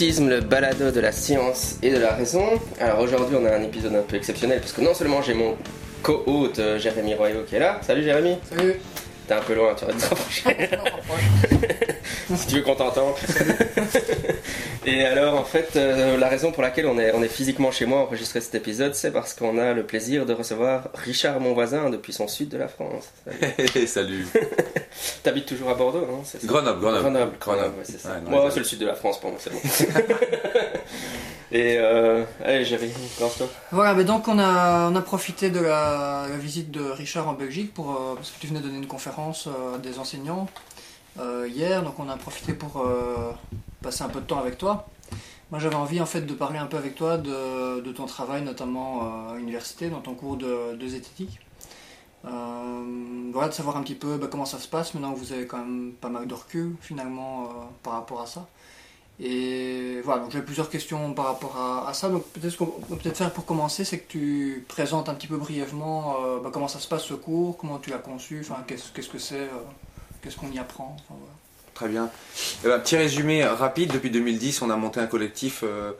Le balado de la science et de la raison. Alors aujourd'hui, on a un épisode un peu exceptionnel parce que non seulement j'ai mon co-hôte euh, Jérémy Royaux qui est là. Salut Jérémy. Salut. T'es un peu loin, tu vas te rapprocher. si tu veux qu'on t'entende. et alors, en fait, euh, la raison pour laquelle on est, on est physiquement chez moi à enregistrer cet épisode, c'est parce qu'on a le plaisir de recevoir Richard, mon voisin, depuis son sud de la France. Salut. Salut. T'habites toujours à Bordeaux, non c'est ça Grenoble, Grenoble. Grenoble, Grenoble, ouais, c'est ça. Ouais, moi, c'est le sud de la France pour moi, c'est bon. Et euh, allez, Jérémy, lance-toi. Voilà, mais donc on a, on a profité de la, la visite de Richard en Belgique pour, euh, parce que tu venais donner une conférence euh, à des enseignants euh, hier, donc on a profité pour passer un peu de temps avec toi. Moi j'avais envie en fait de parler un peu avec toi de, ton travail, notamment à l'université, dans ton cours de, de zététique. voilà, de savoir un petit peu bah, comment ça se passe maintenant que vous avez quand même pas mal de recul finalement par rapport à ça. Et voilà, donc j'ai plusieurs questions par rapport à, ça. Donc peut-être ce qu'on peut peut-être faire pour commencer, c'est que tu présentes un petit peu brièvement euh, bah, comment ça se passe ce cours, comment tu l'as conçu, enfin qu'est-ce, qu'est-ce que c'est, euh, qu'est-ce qu'on y apprend. Très bien. Eh ben, petit résumé rapide, depuis 2010, on a monté un collectif, euh,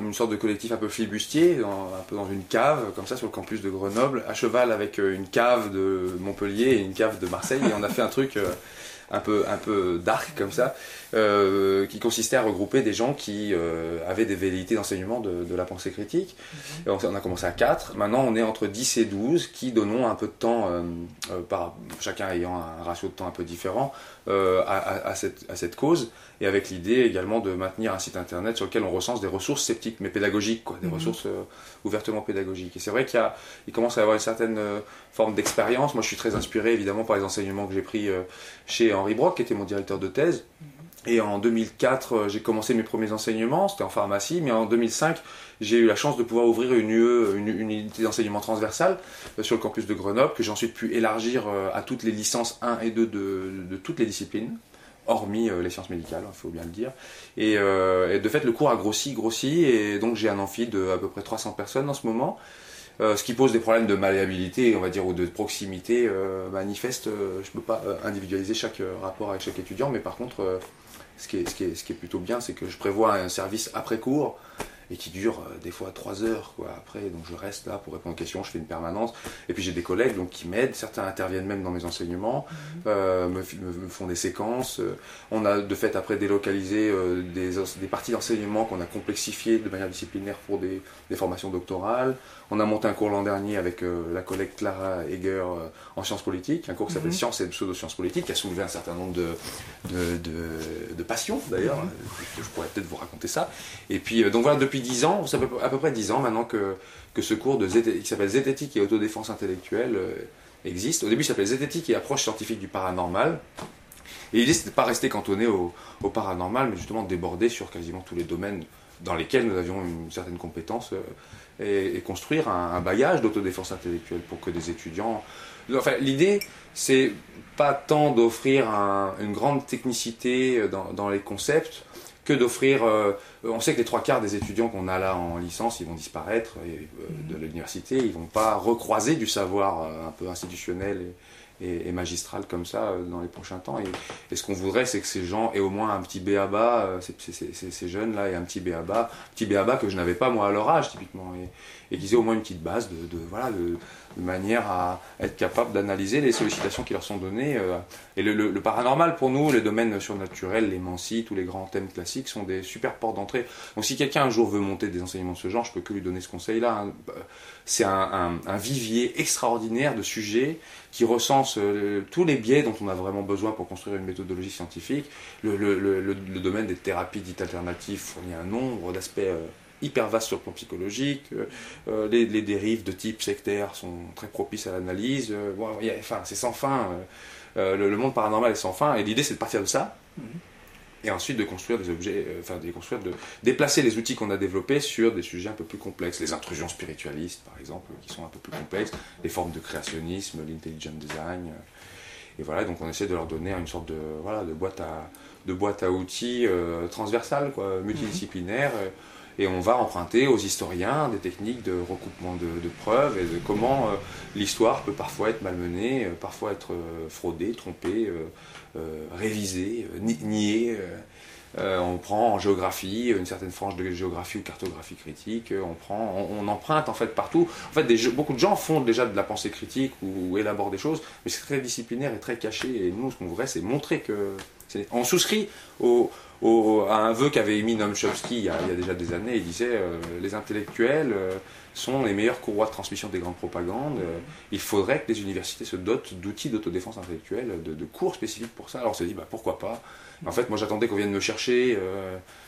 une sorte de collectif un peu flibustier, un peu dans une cave, comme ça, sur le campus de Grenoble, à cheval avec une cave de Montpellier et une cave de Marseille, et on a fait un truc un peu, un peu dark comme ça, euh, qui consistait à regrouper des gens qui euh, avaient des velléités d'enseignement de, de, la pensée critique. Mhm. on, a commencé à 4, maintenant on est entre 10 et 12 qui donnons un peu de temps, euh, par, chacun ayant un ratio de temps un peu différent, à, à, cette, à cette cause et avec l'idée également de maintenir un site internet sur lequel on recense des ressources sceptiques, mais pédagogiques, quoi, des mhm. ressources ouvertement pédagogiques. Et c'est vrai qu'il il commence à y avoir une certaine forme d'expérience. Moi, je suis très inspiré évidemment par les enseignements que j'ai pris chez Henri Brock, qui était mon directeur de thèse. Et en 2004, euh, j'ai commencé mes premiers enseignements, c'était en pharmacie, mais en 2005, j'ai eu la chance de pouvoir ouvrir une UE, une, unité d'enseignement transversale euh, sur le campus de Grenoble, que j'ai ensuite pu élargir euh, à toutes les licences 1 et 2 de, toutes les disciplines, hormis les sciences médicales, il faut bien le dire. Et, de fait, le cours a grossi, grossi, et donc j'ai un amphi de à peu près 300 personnes en ce moment. Euh, ce qui pose des problèmes de malléabilité, on va dire, ou de proximité euh, manifeste. Euh, je ne peux pas individualiser chaque rapport avec chaque étudiant, mais par contre, ce, qui est, plutôt bien, c'est que je prévois un service après cours et qui dure euh, des fois trois heures quoi, après. Donc je reste là pour répondre aux questions, je fais une permanence. Et puis j'ai des collègues donc, qui m'aident, certains interviennent même dans mes enseignements, mhm. euh, me, me, font des séquences. On a de fait après délocalisé euh, des, des, parties d'enseignement qu'on a complexifiées de manière disciplinaire pour des, des, formations doctorales. On a monté un cours l'an dernier avec la collègue Clara Eger en sciences politiques, un cours qui s'appelle mhm. Sciences et pseudo-sciences politiques, qui a soulevé un certain nombre de, de, de, de passions d'ailleurs. Mhm. Je pourrais peut-être vous raconter ça. Et puis donc voilà, depuis depuis 10 ans, ça à peu près 10 ans maintenant que, ce cours qui s'appelle Zététique et autodéfense intellectuelle euh, existe. Au début, il s'appelait Zététique et approche scientifique du paranormal. Et l'idée, c'était de pas rester cantonné au, paranormal, mais justement de déborder sur quasiment tous les domaines dans lesquels nous avions une certaine compétence euh, et, construire un, bagage d'autodéfense intellectuelle pour que des étudiants. Enfin, l'idée, c'est pas tant d'offrir une grande technicité dans, dans les concepts, que d'offrir. Euh, on sait que les trois quarts des étudiants qu'on a là en licence, ils vont disparaître euh, de l'université, ils vont pas recroiser du savoir euh, un peu institutionnel et, magistral comme ça dans les prochains temps. Et, ce qu'on voudrait, c'est que ces gens aient au moins un petit béaba, ces, jeunes-là aient un petit béaba, petit béaba que je n'avais pas moi à leur âge typiquement, et, et qu'ils aient au moins une petite base de, voilà, de, manière à être capable d'analyser les sollicitations qui leur sont données. Euh, et le, paranormal, pour nous, les domaines surnaturels, les mancies, tous les grands thèmes classiques sont des super portes d'entrée. Donc si quelqu'un un jour veut monter des enseignements de ce genre, je peux que lui donner ce conseil-là. Hein. C'est un, vivier extraordinaire de sujets qui recense euh, tous les biais dont on a vraiment besoin pour construire une méthodologie scientifique. Le, domaine des thérapies dites alternatives fournit un nombre d'aspects... Euh, hyper vaste sur le plan psychologique. Euh, les, dérives de type sectaire sont très propices à l'analyse. Euh, enfin, c'est sans fin. Le, monde paranormal est sans fin. Et l'idée, c'est de partir de ça. Mhm. Et ensuite de construire des objets, enfin de construire, de déplacer les outils qu'on a développés sur des sujets un peu plus complexes. Les intrusions spiritualistes, par exemple, qui sont un peu plus complexes. Les formes de créationnisme, l'intelligent design. Et voilà, donc on essaie de leur donner une sorte de, voilà, de, boîte, à, de boîte à outils transversale, quoi, multidisciplinaire. Et on va emprunter aux historiens des techniques de recoupement de, preuves et de comment euh, l'histoire peut parfois être malmenée, euh, parfois être euh, fraudée, trompée, révisée, niée. Euh, on prend en géographie une certaine frange de géographie ou cartographie critique. On prend, on, emprunte en fait partout. En fait, beaucoup de gens font déjà de la pensée critique ou, élaborent des choses, mais c'est très disciplinaire et très caché. Et nous, ce qu'on voudrait, c'est montrer que on souscrit au, à un vœu qu'avait émis Noam Chomsky il y, a, déjà des années. Il disait euh, les intellectuels euh, sont les meilleurs courroies de transmission des grandes propagandes. Euh, il faudrait que les universités se dotent d'outils d'autodéfense intellectuelle, de, cours spécifiques pour ça. Alors on s'est dit bah, pourquoi pas. En fait, moi j'attendais qu'on vienne me chercher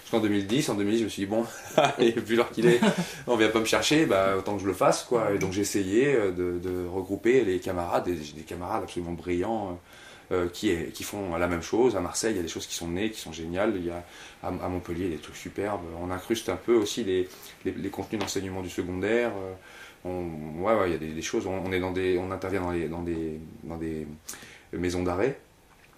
jusqu'en 2010. En 2010, je me suis dit bon, et vu l'heure qu'il est, on vient pas me chercher, bah, autant que je le fasse. Quoi. Et donc j'ai essayé de, regrouper les camarades, des, des camarades absolument brillants euh, qui, est, qui font la même chose. À Marseille, il y a des choses qui sont nées, qui sont géniales. Il y a à, Montpellier, il y a des trucs superbes. On incruste un peu aussi les, les, contenus d'enseignement du secondaire. Euh, on, ouais, ouais, il y a des, choses. On, est dans des, on intervient dans, les, dans, des, dans des maisons d'arrêt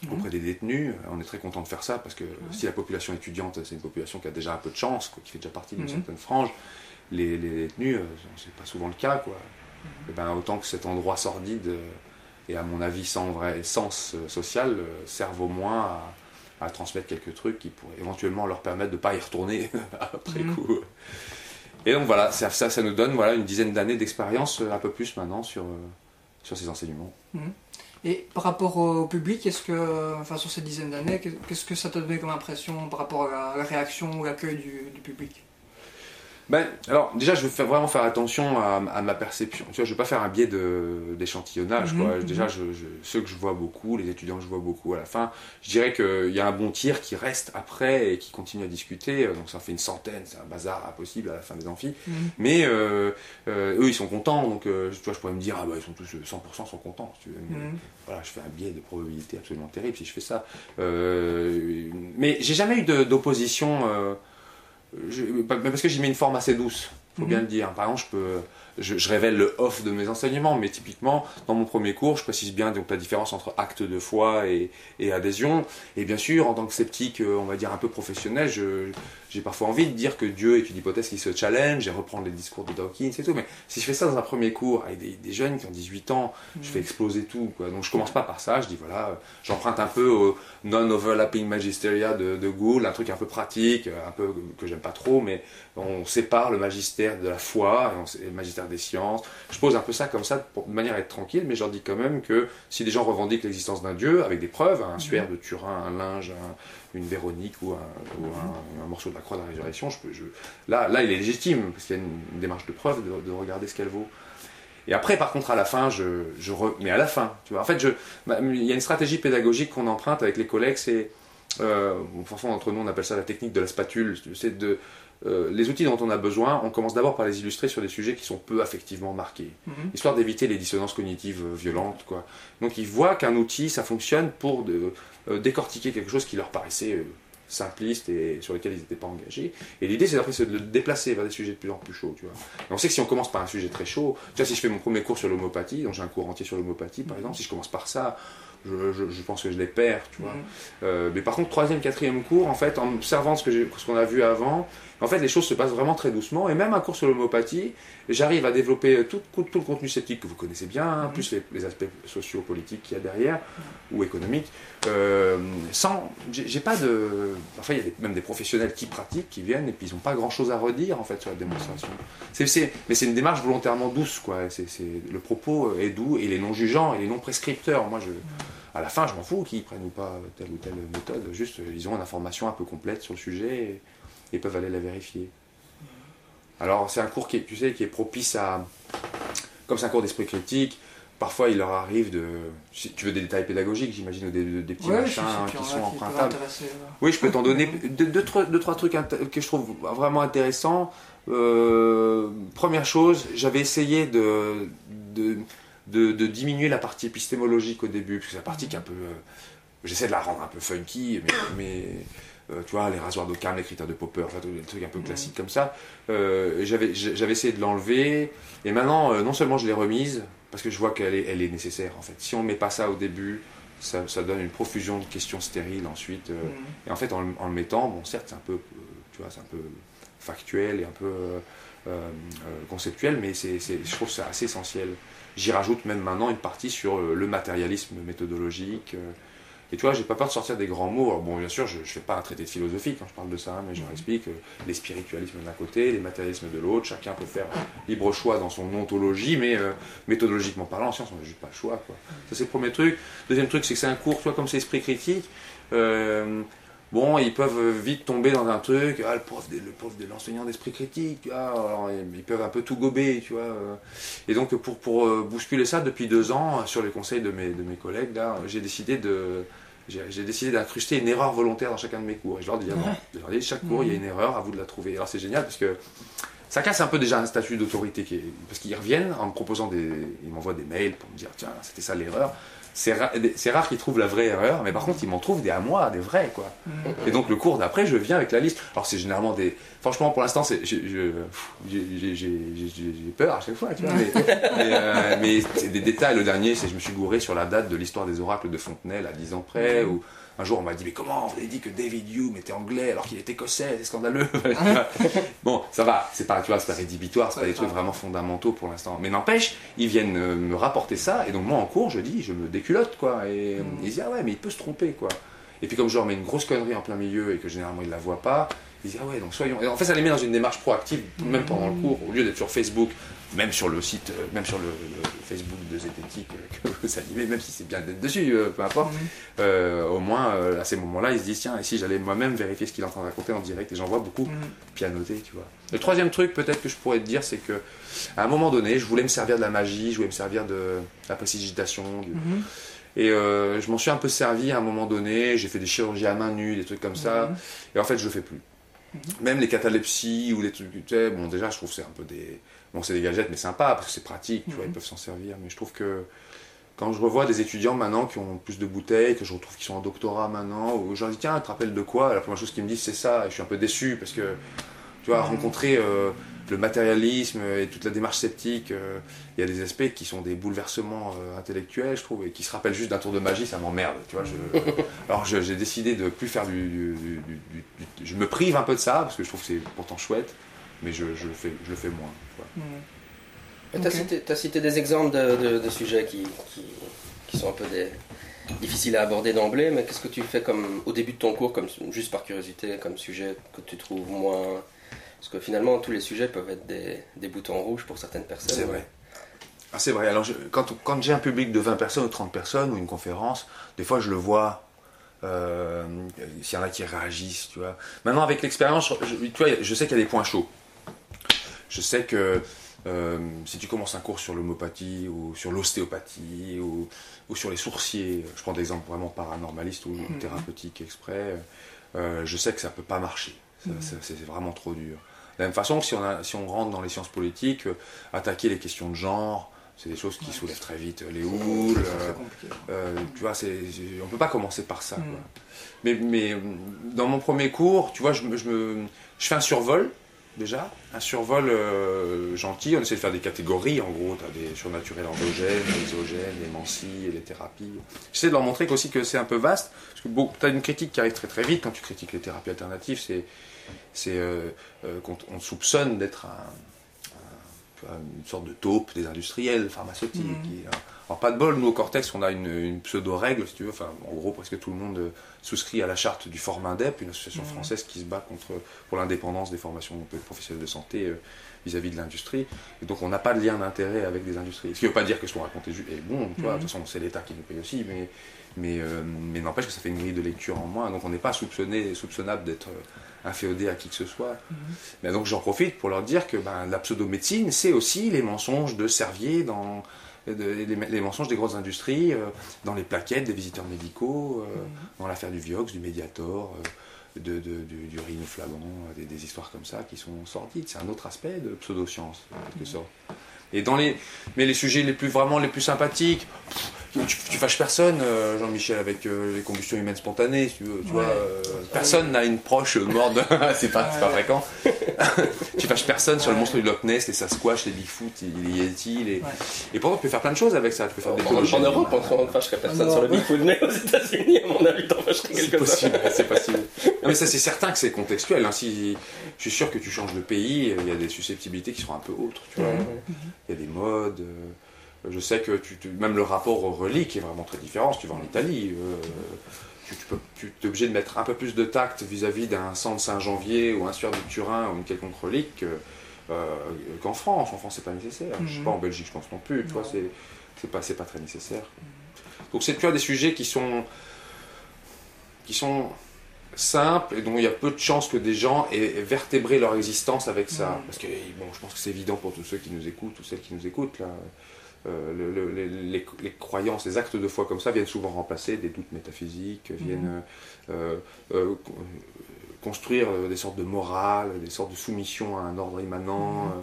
mhm. auprès des détenus. On est très content de faire ça parce que si la population étudiante, c'est une population qui a déjà un peu de chance, qui fait déjà partie d'une mhm. certaine frange, les, les détenus, euh, c'est pas souvent le cas. Quoi. Mhm. Et eh ben, autant que cet endroit sordide et à mon avis sans vrai sens euh, social, euh, servent au moins à, transmettre quelques trucs qui pourraient éventuellement leur permettre de ne pas y retourner après mhm. coup. Et donc voilà, ça, ça, nous donne voilà, une dizaine d'années d'expérience, euh, un peu plus maintenant, sur, sur ces enseignements. Mhm. Et par rapport au public, est-ce que, enfin sur ces dizaines d'années, qu'est-ce que ça t'a donné comme impression par rapport à la réaction ou l'accueil du public? Ben, alors déjà, je vais vraiment faire attention à, ma perception. Tu vois, je vais pas faire un biais d'échantillonnage. Mhm, déjà, mhm. je, ceux que je vois beaucoup, les étudiants que je vois beaucoup à la fin, je dirais qu'il y a un bon tir qui reste après et qui continue à discuter. Donc ça fait une centaine, c'est un bazar impossible à la fin des amphis. Mhm. Mais euh, euh, eux, ils sont contents. Donc euh, tu vois, je pourrais me dire, ah bah ils sont tous 100% sont contents. voilà, je fais un biais de probabilité absolument terrible si je fais ça. mais j'ai jamais eu d'opposition parce que j'y mets une forme assez douce, faut bien mhm. le dire. Par exemple, je peux je, révèle le off de mes enseignements, mais typiquement, dans mon premier cours, je précise bien donc la différence entre acte de foi et, adhésion. Et bien sûr, en tant que sceptique, euh, on va dire un peu professionnel, j'ai parfois envie de dire que Dieu est une hypothèse qui se challenge et reprendre les discours de Dawkins et tout. Mais si je fais ça dans un premier cours avec des, jeunes qui ont 18 ans, je fais exploser tout. Quoi. Donc je commence pas par ça, je dis voilà, j'emprunte un peu au non-overlapping magisteria de, de Gould, un truc un peu pratique, un peu que j'aime pas trop, mais on sépare le magistère de la foi et, le magistère des sciences. Je pose un peu ça comme ça de manière à être tranquille, mais je leur dis quand même que si des gens revendiquent l'existence d'un dieu avec des preuves, un suaire de Turin, un linge, une Véronique ou, un, morceau de la croix de la résurrection, je peux, je... Là, là, il est légitime parce qu'il y a une, démarche de preuve de, regarder ce qu'elle vaut. Et après, par contre, à la fin, je, je mais à la fin, tu vois. En fait, je, bah, il y a une stratégie pédagogique qu'on emprunte avec les collègues, c'est euh, parfois entre nous on appelle ça la technique de la spatule, c'est de euh, les outils dont on a besoin, on commence d'abord par les illustrer sur des sujets qui sont peu affectivement marqués, mhm. histoire d'éviter les dissonances cognitives euh, violentes. Quoi. Donc ils voient qu'un outil, ça fonctionne pour euh, décortiquer quelque chose qui leur paraissait simpliste et sur lequel ils n'étaient pas engagés. Et l'idée, c'est d'après de le déplacer vers des sujets de plus en plus chauds. Tu vois. on sait que si on commence par un sujet très chaud, tu vois, si je fais mon premier cours sur l'homopathie, donc j'ai un cours entier sur l'homopathie par exemple, si je commence par ça, je, pense que je les perds, tu vois. Mhm. mais par contre, troisième, quatrième cours, en fait, en observant ce qu'on a vu avant, en fait, les choses se passent vraiment très doucement. Et même un cours sur l'homéopathie, j'arrive à développer tout, tout, le contenu sceptique que vous connaissez bien, hein, mhm. plus les, aspects sociopolitiques qu'il y a derrière, ou économiques. Euh, sans, j'ai pas de. Enfin, il y a même des professionnels qui pratiquent, qui viennent, et puis ils n'ont pas grand chose à redire, en fait, sur la démonstration. mais c'est une démarche volontairement douce, quoi. C'est le propos est doux, et les non-jugeants, et les non-prescripteurs. Moi, je à la fin, je m'en fous qu'ils prennent ou pas telle ou telle méthode, juste ils ont une information un peu complète sur le sujet et peuvent aller la vérifier. Alors c'est un cours qui tu sais, qui est propice à... Comme c'est un cours d'esprit critique, parfois il leur arrive de... tu veux des détails pédagogiques, j'imagine, ou des, petits machins qui sont empruntables. Oui, je peux t'en donner deux, trois, trucs que je trouve vraiment intéressants. Euh, première chose, j'avais essayé de, de, diminuer la partie épistémologique au début, parce que c'est la partie qui est un peu... Euh, j'essaie de la rendre un peu funky, mais euh, tu vois, les rasoirs d'Occam, les critères de Popper, enfin, des trucs un peu classiques comme ça. Euh, j'avais, j'avais essayé de l'enlever, et maintenant, euh, non seulement je l'ai remise, parce que je vois qu'elle est, elle est nécessaire, en fait. Si on ne met pas ça au début, ça, ça, donne une profusion de questions stériles ensuite. Mm. Et en fait, en, le mettant, bon, certes, c'est un peu, tu vois, c'est un peu factuel et un peu conceptuel, mais c'est, je trouve c'est assez essentiel. J'y rajoute même maintenant une partie sur le matérialisme méthodologique Et tu vois, j'ai pas peur de sortir des grands mots. Alors bon, bien sûr, je, je fais pas un traité de philosophie quand je parle de ça, hein, mais je leur explique euh, les spiritualismes d'un côté, les matérialismes de l'autre. Chacun peut faire libre choix dans son ontologie, mais euh, méthodologiquement parlant, en science, on n'a juste pas le choix. Quoi. Ça, c'est le premier truc. Deuxième truc, c'est que c'est un cours, tu vois, comme c'est esprit critique. euh, Bon, ils peuvent vite tomber dans un truc, ah, le prof de, le prof de l'enseignant d'esprit critique, ah, alors, ils peuvent un peu tout gober, tu vois. Et donc, pour, pour bousculer ça, depuis deux ans, sur les conseils de mes, de mes collègues, là, j'ai décidé de, j'ai décidé d'incruster une erreur volontaire dans chacun de mes cours. Et je leur dis, ah bon, je leur dis, chaque cours, il y a une erreur, à vous de la trouver. Alors, c'est génial parce que ça casse un peu déjà un statut d'autorité, qui est- parce qu'ils reviennent en me proposant des, ils m'envoient des mails pour me dire, tiens, c'était ça l'erreur. C'est ra- c'est rare qu'ils trouvent la vraie erreur, mais par contre, ils m'en trouvent des à moi, des vrais, quoi. Et donc le cours d'après, je viens avec la liste. Alors c'est généralement des. Franchement, pour l'instant, j'ai peur à chaque fois, tu vois. Mais, mais, euh, mais c'est des détails. Le dernier, c'est je me suis gouré sur la date de l'histoire des oracles de Fontenelle à 10 ans près. Ou un jour, on m'a dit mais comment vous avez dit que David Hume était anglais alors qu'il est écossais? C'est scandaleux. bon, ça va. C'est pas, tu vois, c'est pas rédhibitoire. C'est pas des trucs vraiment fondamentaux pour l'instant. Mais n'empêche, ils viennent euh, me rapporter ça. Et donc moi, en cours, je dis, je me déculotte, quoi. Et euh, ils disent ah ouais, mais il peut se tromper, quoi. Et puis comme je leur mets une grosse connerie en plein milieu et que généralement ils ne la voient pas, ils disent ah ouais donc soyons. Et en fait ça les met dans une démarche proactive même pendant le cours au lieu d'être sur Facebook, même sur le site, euh, même sur le, le Facebook de zététique euh, que vous animez, même si c'est bien d'être dessus, euh, peu importe. euh, au moins à ces moments-là ils se disent tiens et si j'allais moi-même vérifier ce qu'il est en train de raconter en direct et j'en vois beaucoup pianoter tu vois. Le troisième truc peut-être que je pourrais te dire c'est que à un moment donné je voulais me servir de la magie, je voulais me servir de la précipitation, du, et euh, je m'en suis un peu servi à un moment donné, j'ai fait des chirurgies à main nue, des trucs comme ça, et en fait je le fais plus. Même les catalepsies ou les trucs, tu sais, bon déjà je trouve que c'est un peu des... Bon c'est des gadgets mais sympa parce que c'est pratique, tu vois, ils peuvent s'en servir, mais je trouve que quand je revois des étudiants maintenant qui ont plus de bouteilles, que je retrouve qui sont en doctorat maintenant, ou je leur dis tiens, tu te rappelles de quoi? La première chose qu'ils me disent c'est ça, et je suis un peu déçu parce que, tu vois, rencontrer euh, le matérialisme et toute la démarche sceptique, euh, il y a des aspects qui sont des bouleversements euh, intellectuels, je trouve, et qui se rappellent juste d'un tour de magie, ça m'emmerde, tu vois. Je... Alors j'ai décidé de plus faire du, du- du- du- du- Je me prive un peu de ça, parce que je trouve que c'est pourtant chouette, mais je, je le, fais, je le fais moins. Tu as, cité, t'as cité des exemples de, de- de sujets qui, qui, qui sont un peu des, difficiles à aborder d'emblée, mais qu'est-ce que tu fais comme, au début de ton cours, comme, juste par curiosité, comme sujet que tu trouves moins. Parce que finalement, tous les sujets peuvent être des, des boutons rouges pour certaines personnes. C'est vrai. Ah, c'est vrai. Alors, je- quand, quand j'ai un public de 20 personnes ou 30 personnes ou une conférence, des fois, je le vois. euh, S'il y en a qui réagissent, tu vois. Maintenant, avec l'expérience, je, tu vois, je sais qu'il y a des points chauds. Je sais que euh, si tu commences un cours sur l'homopathie ou sur l'ostéopathie ou, ou sur les sourciers, je prends des exemples vraiment paranormalistes ou thérapeutiques exprès, euh, je sais que ça peut pas marcher. Ça- ça- C'est vraiment trop dur. De la même façon que si on, a- si on rentre dans les sciences politiques, euh, attaquer les questions de genre, c'est des choses qui soulèvent très vite les houles. Euh, euh, tu vois, c'est, on peut pas commencer par ça. Mm. quoi. Mais, mais euh, dans mon premier cours, tu vois, je, me- je, me, je fais un survol déjà, un survol euh, gentil. On essaie de faire des catégories. En gros, tu as des surnaturels endogènes, les isogènes, les mancies et les thérapies. J'essaie de leur montrer aussi que c'est un peu vaste. Parce que bon, tu as une critique qui arrive très très vite quand tu critiques les thérapies alternatives. C'est, c'est euh, euh, qu'on on soupçonne d'être un, un- une sorte de taupe des industriels pharmaceutiques. Mhm. qui- alors, pas de bol, nous au Cortex, on a une, une pseudo-règle, si tu veux. Enfin, en gros, presque tout le monde euh, souscrit à la charte du Formindep, une association Mhm. française qui se bat contre, pour l'indépendance des formations professionnelles de santé euh, vis-à-vis de l'industrie. Et donc, on n'a pas de lien d'intérêt avec des industries. Ce qui ne veut pas dire que ce qu'on raconte est bon, tu vois. Mhm. De toute façon, c'est l'État qui nous paye aussi, mais, mais, euh, mais n'empêche que ça fait une grille de lecture en moins. Donc, on n'est pas soupçonné, soupçonnable d'être euh, inféodé à qui que ce soit. Mais donc j'en profite pour leur dire que ben, la pseudomédecine, c'est aussi les mensonges de Servier, dans, de- les, les mensonges des grosses industries, euh, dans les plaquettes des visiteurs médicaux, euh, dans l'affaire du Vioxx, du Mediator, euh, de, de- du, du des, des histoires comme ça qui sont sordides. C'est un autre aspect de pseudoscience, en quelque sorte. Et dans les, mais les sujets les plus vraiment les plus sympathiques, pff, tu, tu fâches personne, euh, Jean-Michel, avec euh, les combustions humaines spontanées, tu veux. Tu Ouais. vois, euh, personne n'a une proche morte. de- c'est pas, c'est pas fréquent. tu fâches personne sur le monstre du Loch Ness, les Sasquatch, les Bigfoot, les Yeti. Les... Ouais. Et pourtant, tu peux faire plein de choses avec ça. Tu peux faire des En, en. Europe, on ne fâcherait personne En sur le. Bigfoot, mais aux États-Unis, à mon avis, t'en fâcherais C'est quelques-uns. possible, c'est possible. Non, mais ça, c'est certain que c'est contextuel. hein. Si, je suis sûr que tu changes de pays, il y a des susceptibilité qui seront un peu autres. Tu vois. Il y a des modes. Euh, je sais que tu, même le rapport aux reliques est vraiment très différent. Si tu vas en Italie, tu, tu, es obligé de mettre un peu plus de tact vis-à-vis d'un sang de Saint-Janvier ou un suaire de Turin ou une quelconque relique qu'en France. En France, c'est pas nécessaire. Je sais pas, en Belgique, je pense non plus. Tu vois, c'est pas, pas très nécessaire. Donc, c'est tu as des sujets qui sont qui sont simples et dont il y a peu de chances que des gens aient vertébré leur existence avec ça. Parce que bon, je pense que c'est évident pour tous ceux qui nous écoutent, ou celles qui nous écoutent, là. Euh, les, croyances, les actes de foi comme ça viennent souvent remplacer des doutes métaphysiques, viennent euh, euh, construire des sortes de morale, des sortes de soumission à un ordre immanent. Mm.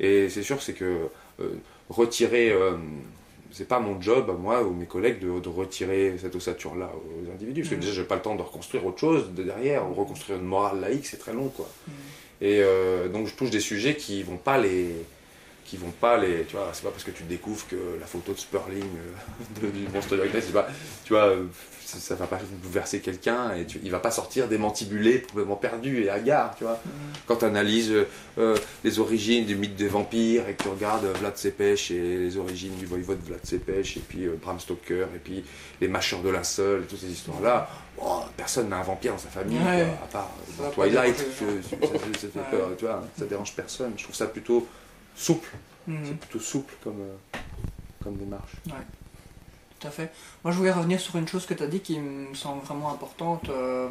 et c'est sûr, c'est que retirer c'est pas mon job, moi ou mes collègues, de, retirer cette ossature-là aux individus. Parce que mm. déjà, j'ai pas le temps de reconstruire autre chose de derrière, ou reconstruire une morale laïque, c'est très long, quoi. Mm. Et donc, je touche des sujets qui vont pas les. Qui vont pas les. Tu vois, c'est pas parce que tu découvres que la photo de Sperling euh, du monstre de c'est pas. Tu vois, ça va pas bouleverser quelqu'un et tu, il va pas sortir démantibulé, complètement perdu et hagard, tu vois. Mm. Quand tu analyses euh, les origines du mythe des vampires et que tu regardes Vlad Cepech et les origines du voivode Vlad Cepech et puis euh, Bram Stoker et puis les mâcheurs de linceul et toutes ces histoires-là, oh, personne n'a un vampire dans sa famille, à part euh, Twilight, ça, fait peur, tu vois, ça dérange personne. Je trouve ça plutôt souple, mm. c'est plutôt souple comme, comme démarche. Tout à fait. Moi, je voulais revenir sur une chose que tu as dit qui me semble vraiment importante. Euh,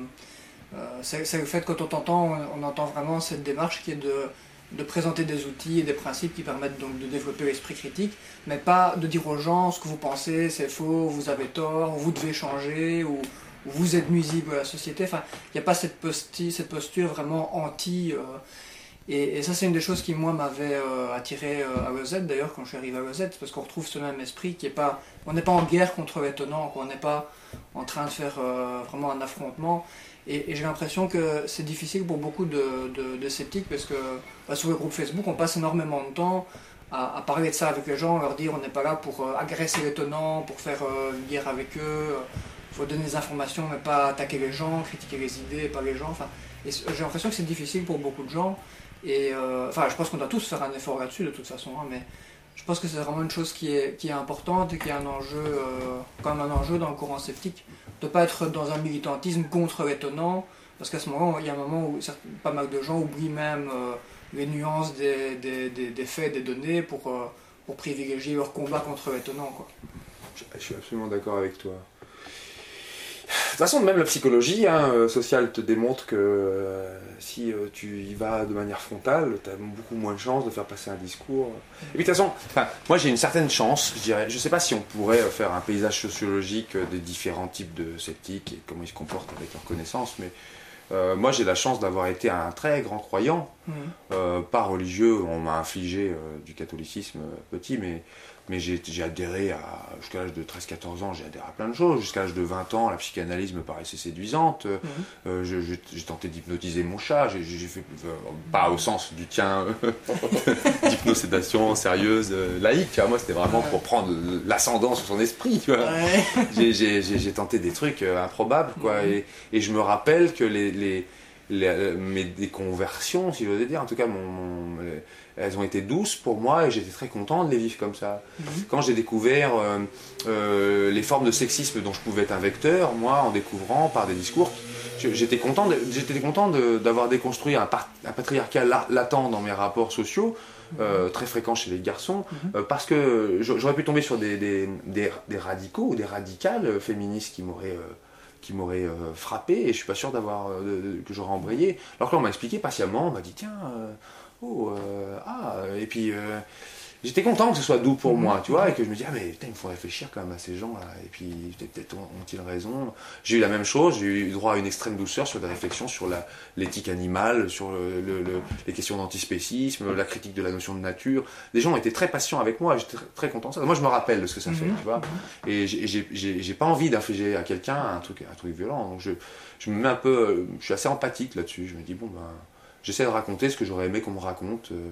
euh, c'est le fait que quand on t'entend, on, entend vraiment cette démarche qui est de, de, présenter des outils et des principes qui permettent donc de développer l'esprit critique, mais pas de dire aux gens ce que vous pensez, c'est faux, vous avez tort, vous devez changer, ou, vous êtes nuisible à la société. Enfin, il n'y a pas cette, cette posture vraiment anti. Euh, et, ça, c'est une des choses qui, moi, m'avait euh, attiré euh, à Rosette, d'ailleurs, quand je suis arrivé à Rosette, parce qu'on retrouve ce même esprit qui est pas. On n'est pas en guerre contre l'étonnant, on n'est pas en train de faire euh, vraiment un affrontement. Et, j'ai l'impression que c'est difficile pour beaucoup de, sceptiques, parce que bah, sur le groupe Facebook, on passe énormément de temps à, parler de ça avec les gens, leur dire on n'est pas là pour agresser l'étonnant, pour faire une guerre avec eux, il faut donner des informations, mais pas attaquer les gens, critiquer les idées, pas les gens. Et j'ai l'impression que c'est difficile pour beaucoup de gens. Euh, enfin, je pense qu'on doit tous faire un effort là-dessus de toute façon, hein, mais je pense que c'est vraiment une chose qui est, qui est importante et qui est un enjeu, euh, comme un enjeu dans le courant sceptique, de ne pas être dans un militantisme contre l'étonnant, parce qu'à ce moment, il y a un moment où pas mal de gens oublient même euh, les nuances des, des, des, faits, des données pour, pour privilégier leur combat contre l'étonnant. Je suis absolument d'accord avec toi. De toute façon, même la psychologie hein, euh, sociale te démontre que euh, si euh, tu y vas de manière frontale, tu as beaucoup moins de chances de faire passer un discours. Et puis de toute façon, moi j'ai une certaine chance, je dirais. Je ne sais pas si on pourrait faire un paysage sociologique des différents types de sceptiques et comment ils se comportent avec leurs connaissances, mais moi j'ai la chance d'avoir été un très grand croyant, mmh. pas religieux, on m'a infligé du catholicisme petit, mais mais j'ai adhéré à, jusqu'à l'âge de 13-14 ans, j'ai adhéré à plein de choses. Jusqu'à l'âge de 20 ans, la psychanalyse me paraissait séduisante. Mhm. Euh, j'ai tenté d'hypnotiser mon chat. J'ai fait, euh, pas au sens du tien, d'hypnosédation sérieuse, euh, laïque. Moi, c'était vraiment pour prendre l'ascendant sur son esprit. j'ai tenté des trucs improbables. Quoi, mhm. et, et, je me rappelle que les, les, mes déconversions, si j'osais dire, en tout cas, mon elles ont été douces pour moi et j'étais très content de les vivre comme ça. Mhm. Quand j'ai découvert euh, euh, les formes de sexisme dont je pouvais être un vecteur, moi, en découvrant par des discours, j'étais content, j'étais content d'avoir déconstruit un, patriarcat latent dans mes rapports sociaux, euh, mhm. très fréquent chez les garçons, mhm. parce que j'aurais pu tomber sur des, des, radicaux ou des radicales féministes qui m'auraient qui frappé et je suis pas sûr d'avoir que j'aurais embrayé. Alors que là on m'a expliqué patiemment, on m'a dit tiens oh, euh, ah, et puis euh, j'étais content que ce soit doux pour moi, tu vois, et que je me dis, ah, mais putain, il faut réfléchir quand même à ces gens-là, et puis peut-être ont-ils raison? J'ai eu la même chose, j'ai eu droit à une extrême douceur sur des réflexions sur l'éthique animale, sur le, les questions d'antispécisme, la critique de la notion de nature. Des gens étaient très patients avec moi, j'étais très, content. Moi, je me rappelle de ce que ça fait, mhm. tu vois, et j'ai pas envie d'infliger à quelqu'un un truc, un truc violent, donc je, je me mets un peu, je suis assez empathique là-dessus, je me dis, bon, ben j'essaie de raconter ce que j'aurais aimé qu'on me raconte. Euh,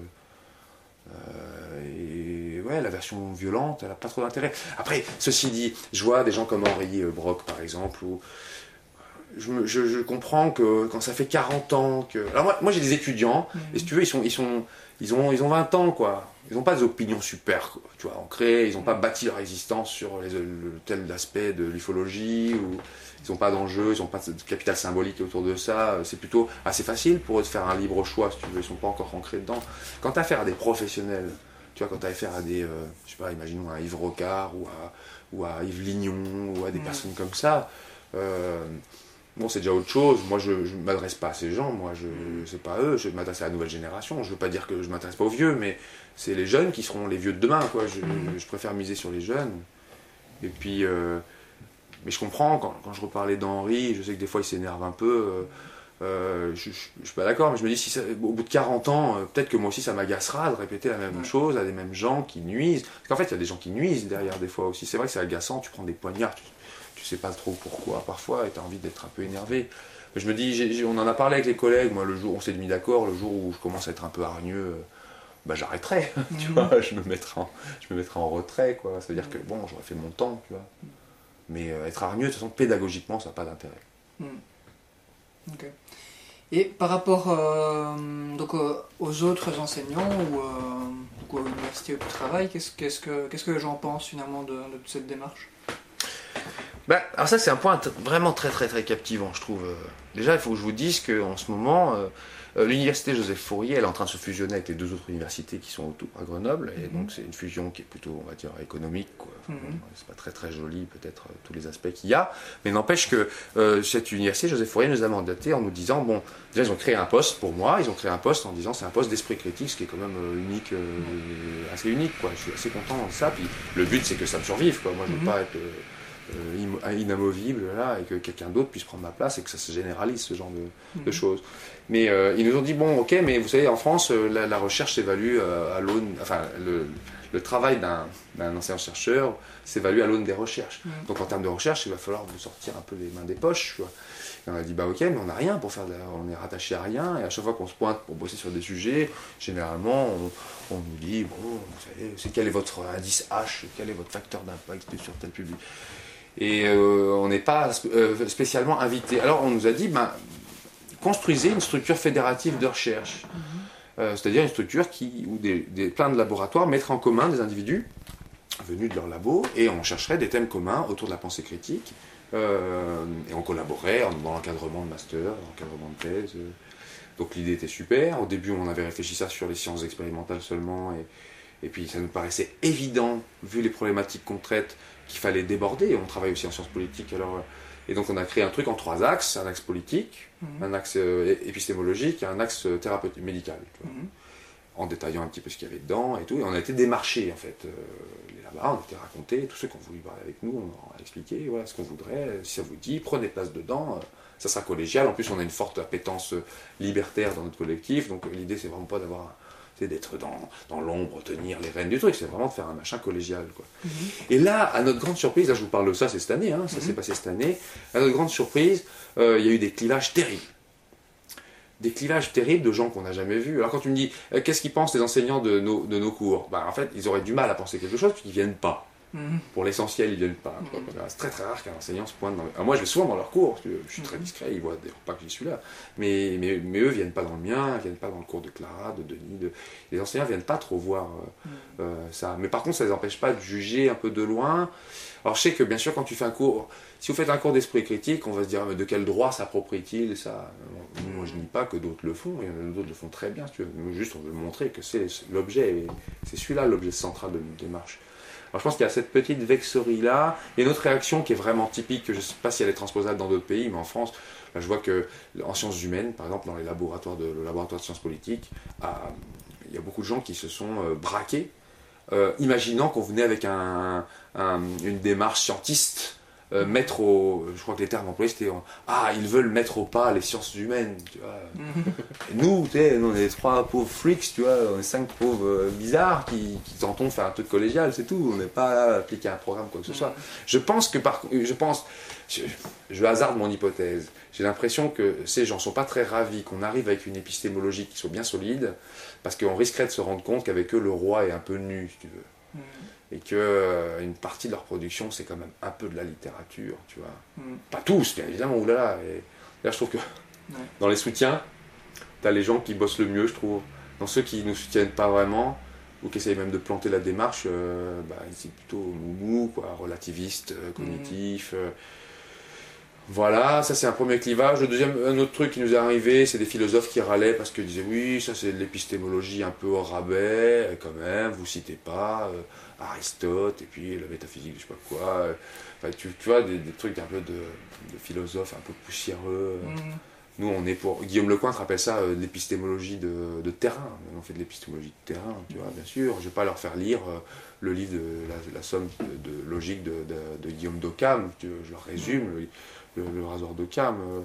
euh, et ouais, la version violente, elle n'a pas trop d'intérêt. Après, ceci dit, je vois des gens comme Henri euh, Brock, par exemple, ou je, me- je- je comprends que quand ça fait 40 ans que. Alors moi, moi j'ai des étudiants, Mhm. et si tu veux, ils, sont, ils, sont, ils, ont, ils ont 20 ans, quoi. Ils n'ont pas des opinions super, quoi, tu vois, ancrées, ils n'ont pas bâti leur existence sur les, le, tel aspect de l'ufologie, ou ils n'ont pas d'enjeu, ils n'ont pas de capital symbolique autour de ça. C'est plutôt assez facile pour eux de faire un libre choix, si tu veux, ils sont pas encore ancrés dedans. Quand tu as affaire à des professionnels, tu vois, quand tu as affaire à des, euh, je sais pas, imaginons à Yves Rocard, ou à, ou à Yves Lignon, ou à des Mhm. personnes comme ça, euh, Bon, c'est déjà autre chose. Moi, je ne m'adresse pas à ces gens. Moi, je c'est pas eux. Je m'adresse à la nouvelle génération. Je veux pas dire que je m'intéresse pas aux vieux, mais c'est les jeunes qui seront les vieux de demain. Quoi. Je, je préfère miser sur les jeunes. Et puis, euh, mais je comprends quand, quand je reparlais d'Henri. Je sais que des fois, il s'énerve un peu. euh, euh, je, je suis pas d'accord, mais je me dis si ça- au bout de 40 ans, euh, peut-être que moi aussi ça m'agacera de répéter la même Ouais. chose à des mêmes gens qui nuisent. Parce qu'en fait, il y a des gens qui nuisent derrière des fois aussi. C'est vrai que c'est agaçant. Tu prends des poignards. Tu, tu sais pas trop pourquoi parfois et tu as envie d'être un peu énervé. Mais je me dis, on en a parlé avec les collègues, moi le jour on s'est mis d'accord, le jour où je commence à être un peu hargneux, bah j'arrêterai, tu Mhm. vois, je me, mettrai en, je me mettrai en retrait, quoi. Ça veut dire que bon, j'aurais fait mon temps, tu vois. Mais euh, être hargneux, de toute façon, pédagogiquement, ça n'a pas d'intérêt. Ok. Et par rapport euh, donc, euh, aux autres enseignants ou, euh, à l'université où tu travailles, qu'est-ce qu'est-ce que, qu'est-ce que les gens pensent finalement de, de toute cette démarche? Bah, alors ça c'est un point t- vraiment très très très captivant je trouve. Euh, Déjà il faut que je vous dise qu'en ce moment euh, euh, l'université Joseph Fourier elle est en train de se fusionner avec les deux autres universités qui sont autour à Grenoble et Mhm. donc c'est une fusion qui est plutôt on va dire économique bon, C'est pas très très joli peut-être euh, tous les aspects qu'il y a mais n'empêche que euh, cette université Joseph Fourier nous a mandaté en nous disant bon déjà ils ont créé un poste pour moi ils ont créé un poste en disant c'est un poste d'esprit critique ce qui est quand même euh, unique euh, assez unique quoi. Je suis assez content de ça puis le but c'est que ça me survive quoi. Moi je veux Mhm. pas être euh, euh, inamovible là et que quelqu'un d'autre puisse prendre ma place et que ça se généralise ce genre de, de Mhm. choses. Mais euh, ils nous ont dit bon ok mais vous savez en France euh, la, la recherche s'évalue euh, à l'aune enfin le, le travail d'un enseignant chercheur s'évalue à l'aune des recherches. Mhm. Donc en termes de recherche il va falloir vous sortir un peu les mains des poches. Et on a dit bah ok mais on n'a rien pour faire de on est rattaché à rien et à chaque fois qu'on se pointe pour bosser sur des sujets généralement on, on nous dit bon vous savez c'est quel est votre indice H quel est votre facteur d'impact sur tel public? Et euh, on n'est pas euh, spécialement invité. Alors on nous a dit, ben, construisez une structure fédérative de recherche, Euh, c'est-à-dire une structure qui, où des, des- plein de laboratoires mettraient en commun des individus venus de leur labo et on chercherait des thèmes communs autour de la pensée critique et on collaborait dans l'encadrement de master, l'encadrement de thèse. Donc l'idée était super. Au début, on avait réfléchi ça sur les sciences expérimentales seulement et, et puis ça nous paraissait évident, vu les problématiques qu'on traite, qu'il fallait déborder. On travaille aussi en sciences politiques, alors. euh, Et donc on a créé un truc en trois axes un axe politique, Mhm. un axe euh, épistémologique et un axe euh, thérapeutique médical. tu vois. Mhm. En détaillant un petit peu ce qu'il y avait dedans et tout. Et on a été démarchés en fait. là-bas, on a été racontés. Tous ceux qui ont voulu parler avec nous, on a expliqué voilà ce qu'on voudrait. Si ça vous dit, prenez place dedans. ça sera collégial. En plus, on a une forte appétence libertaire dans notre collectif. Donc l'idée, c'est vraiment pas d'avoir c'est d'être dans, dans l'ombre, tenir les rênes du truc, c'est vraiment de faire un machin collégial. Quoi. Mhm. Et là, à notre grande surprise, là je vous parle de ça, c'est cette année, hein, ça Mhm. s'est passé cette année, à notre grande surprise, euh, il y a eu des clivages terribles. Des clivages terribles de gens qu'on n'a jamais vus. Alors quand tu me dis, euh, qu'est-ce qu'ils pensent les enseignants de nos, de nos cours? Bah, En fait, ils auraient du mal à penser quelque chose puisqu'ils viennent pas. Mhm. Pour l'essentiel, ils viennent pas. Mhm. C'est très très rare qu'un enseignant se pointe dans... Alors, moi, je vais souvent dans leurs cours, parce que je suis très Mhm. discret, ils voient pas que j'y suis là. Mais, mais, mais eux viennent pas dans le mien, ils viennent pas dans le cours de Clara, de Denis. De... Les enseignants viennent pas trop voir euh, euh, ça. Mais par contre, ça ne les empêche pas de juger un peu de loin. Alors je sais que bien sûr, quand tu fais un cours, si vous faites un cours d'esprit critique, on va se dire mais de quel droit s'approprie-t-il ça? Moi je ne dis pas que d'autres le font, d'autres le font très bien. Si tu veux. Nous, juste on veut montrer que c'est l'objet, et c'est celui-là l'objet central de notre démarche. Alors je pense qu'il y a cette petite vexerie-là. Il y a une autre réaction qui est vraiment typique, que je ne sais pas si elle est transposable dans d'autres pays, mais en France, là, je vois que en sciences humaines, par exemple dans les laboratoires de, laboratoire de sciences politiques, à- il y a beaucoup de gens qui se sont euh, braqués, euh, imaginant qu'on venait avec un, un- une démarche scientiste, euh, mettre au. Je crois que les termes employés c'était. Ah, ils veulent mettre au pas les sciences humaines, tu vois. Et nous, tu sais, on est trois pauvres freaks, tu vois, on est cinq pauvres euh, bizarres qui, qui tentons de faire un truc collégial, c'est tout. On n'est pas là à appliquer un programme, quoi que ce soit. Je pense que par je pense, je, je hasarde mon hypothèse. J'ai l'impression que ces gens sont pas très ravis qu'on arrive avec une épistémologie qui soit bien solide, parce qu'on risquerait de se rendre compte qu'avec eux le roi est un peu nu, si tu veux. Mm. Et que euh, une partie de leur production, c'est quand même un peu de la littérature, tu vois. Mm. Pas tous, bien évidemment, oulala. Et là, je trouve que dans les soutiens, t'as les gens qui bossent le mieux, je trouve. Dans ceux qui nous soutiennent pas vraiment, ou qui essayent même de planter la démarche, euh, bah, c'est plutôt mou, quoi, relativiste, euh, cognitif. euh. voilà, ça c'est un premier clivage. Le deuxième, un autre truc qui nous est arrivé, c'est des philosophes qui râlaient parce qu'ils disaient oui, ça c'est de l'épistémologie un peu au rabais, quand même, vous citez pas euh, Aristote et puis la métaphysique, je sais pas quoi. Enfin, tu, tu vois, des, des trucs un peu de, de philosophes un peu poussiéreux. Mm. Nous, on est pour. Guillaume Lecointre appelle ça euh, l'épistémologie de, de terrain. On fait de l'épistémologie de terrain, tu vois, bien sûr. Je vais pas leur faire lire euh, le livre de la, la somme de, de logique de, Guillaume d'Occam. Je leur résume le, le, le rasoir d'Occam. euh.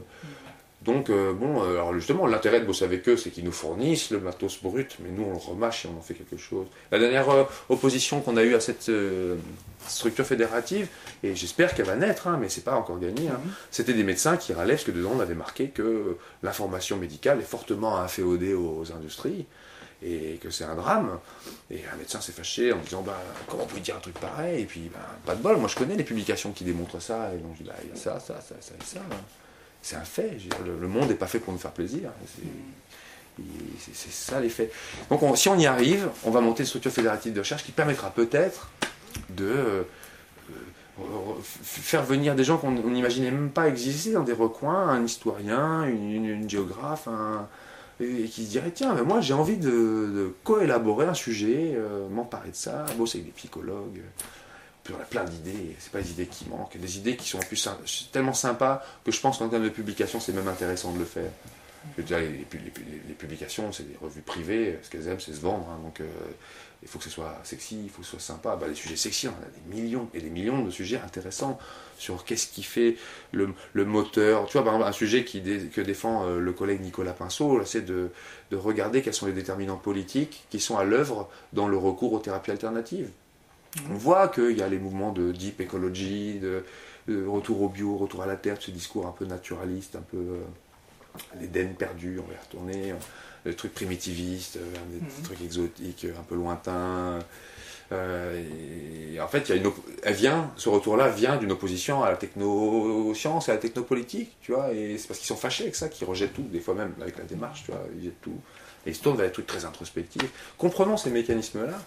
Donc, euh, bon, euh, alors justement, l'intérêt de bosser avec eux, c'est qu'ils nous fournissent le matos brut, mais nous, on le remâche et on en fait quelque chose. La dernière euh, opposition qu'on a eue à cette euh, structure fédérative, et j'espère qu'elle va naître, hein, mais c'est pas encore gagné, hein, Mhm. c'était des médecins qui râlaient parce que dedans on avait marqué que l'information médicale est fortement inféodée aux industries et que c'est un drame. Et un médecin s'est fâché en disant bah, comment vous pouvez dire un truc pareil? Et puis bah, pas de bol, moi je connais les publications qui démontrent ça. Et donc je dis bah, il y a ça, ça, ça, ça et ça. C'est un fait. Le, monde n'est pas fait pour nous faire plaisir. C'est- ça les faits. Donc on- si on y arrive, on va monter une structure fédérative de recherche qui permettra peut-être de euh, euh, faire venir des gens qu'on on n'imaginait même pas exister dans des recoins, un historien, une, géographe, et qui se dirait tiens, mais moi j'ai envie de, de coélaborer un sujet, euh, m'emparer de ça, bosser avec des psychologues. Puis on a plein d'idées, c'est pas des idées qui manquent, des idées qui sont en plus tellement sympas que je pense qu'en termes de publication c'est même intéressant de le faire. Dire, les, les pu- les pu- les publications, c'est des revues privées, ce qu'elles aiment, c'est se vendre. hein, donc, euh, il faut que ce soit sexy, il faut que ce soit sympa. Bah, les sujets sexy, on a des millions et des millions de sujets intéressants sur qu'est-ce qui fait le, le moteur. Tu vois, un sujet qui que défend euh, le collègue Nicolas Pinceau, c'est de, de regarder quels sont les déterminants politiques qui sont à l'œuvre dans le recours aux thérapies alternatives. On voit qu'il y a les mouvements de deep ecology, de, de retour au bio, retour à la terre, ce discours un peu naturaliste, un peu euh, l'Éden perdu, on va y retourner, euh, les trucs primitivistes, euh, des Mhm. trucs exotiques, euh, un peu lointains. Euh, et en fait, il y a une elle vient, ce retour-là vient d'une opposition à la technoscience, à la technopolitique, tu vois, et c'est parce qu'ils sont fâchés avec ça qu'ils rejettent tout, des fois même avec la démarche, tu vois, ils jettent tout. Et ils se tournent vers des trucs très introspectifs. Comprenons ces mécanismes-là,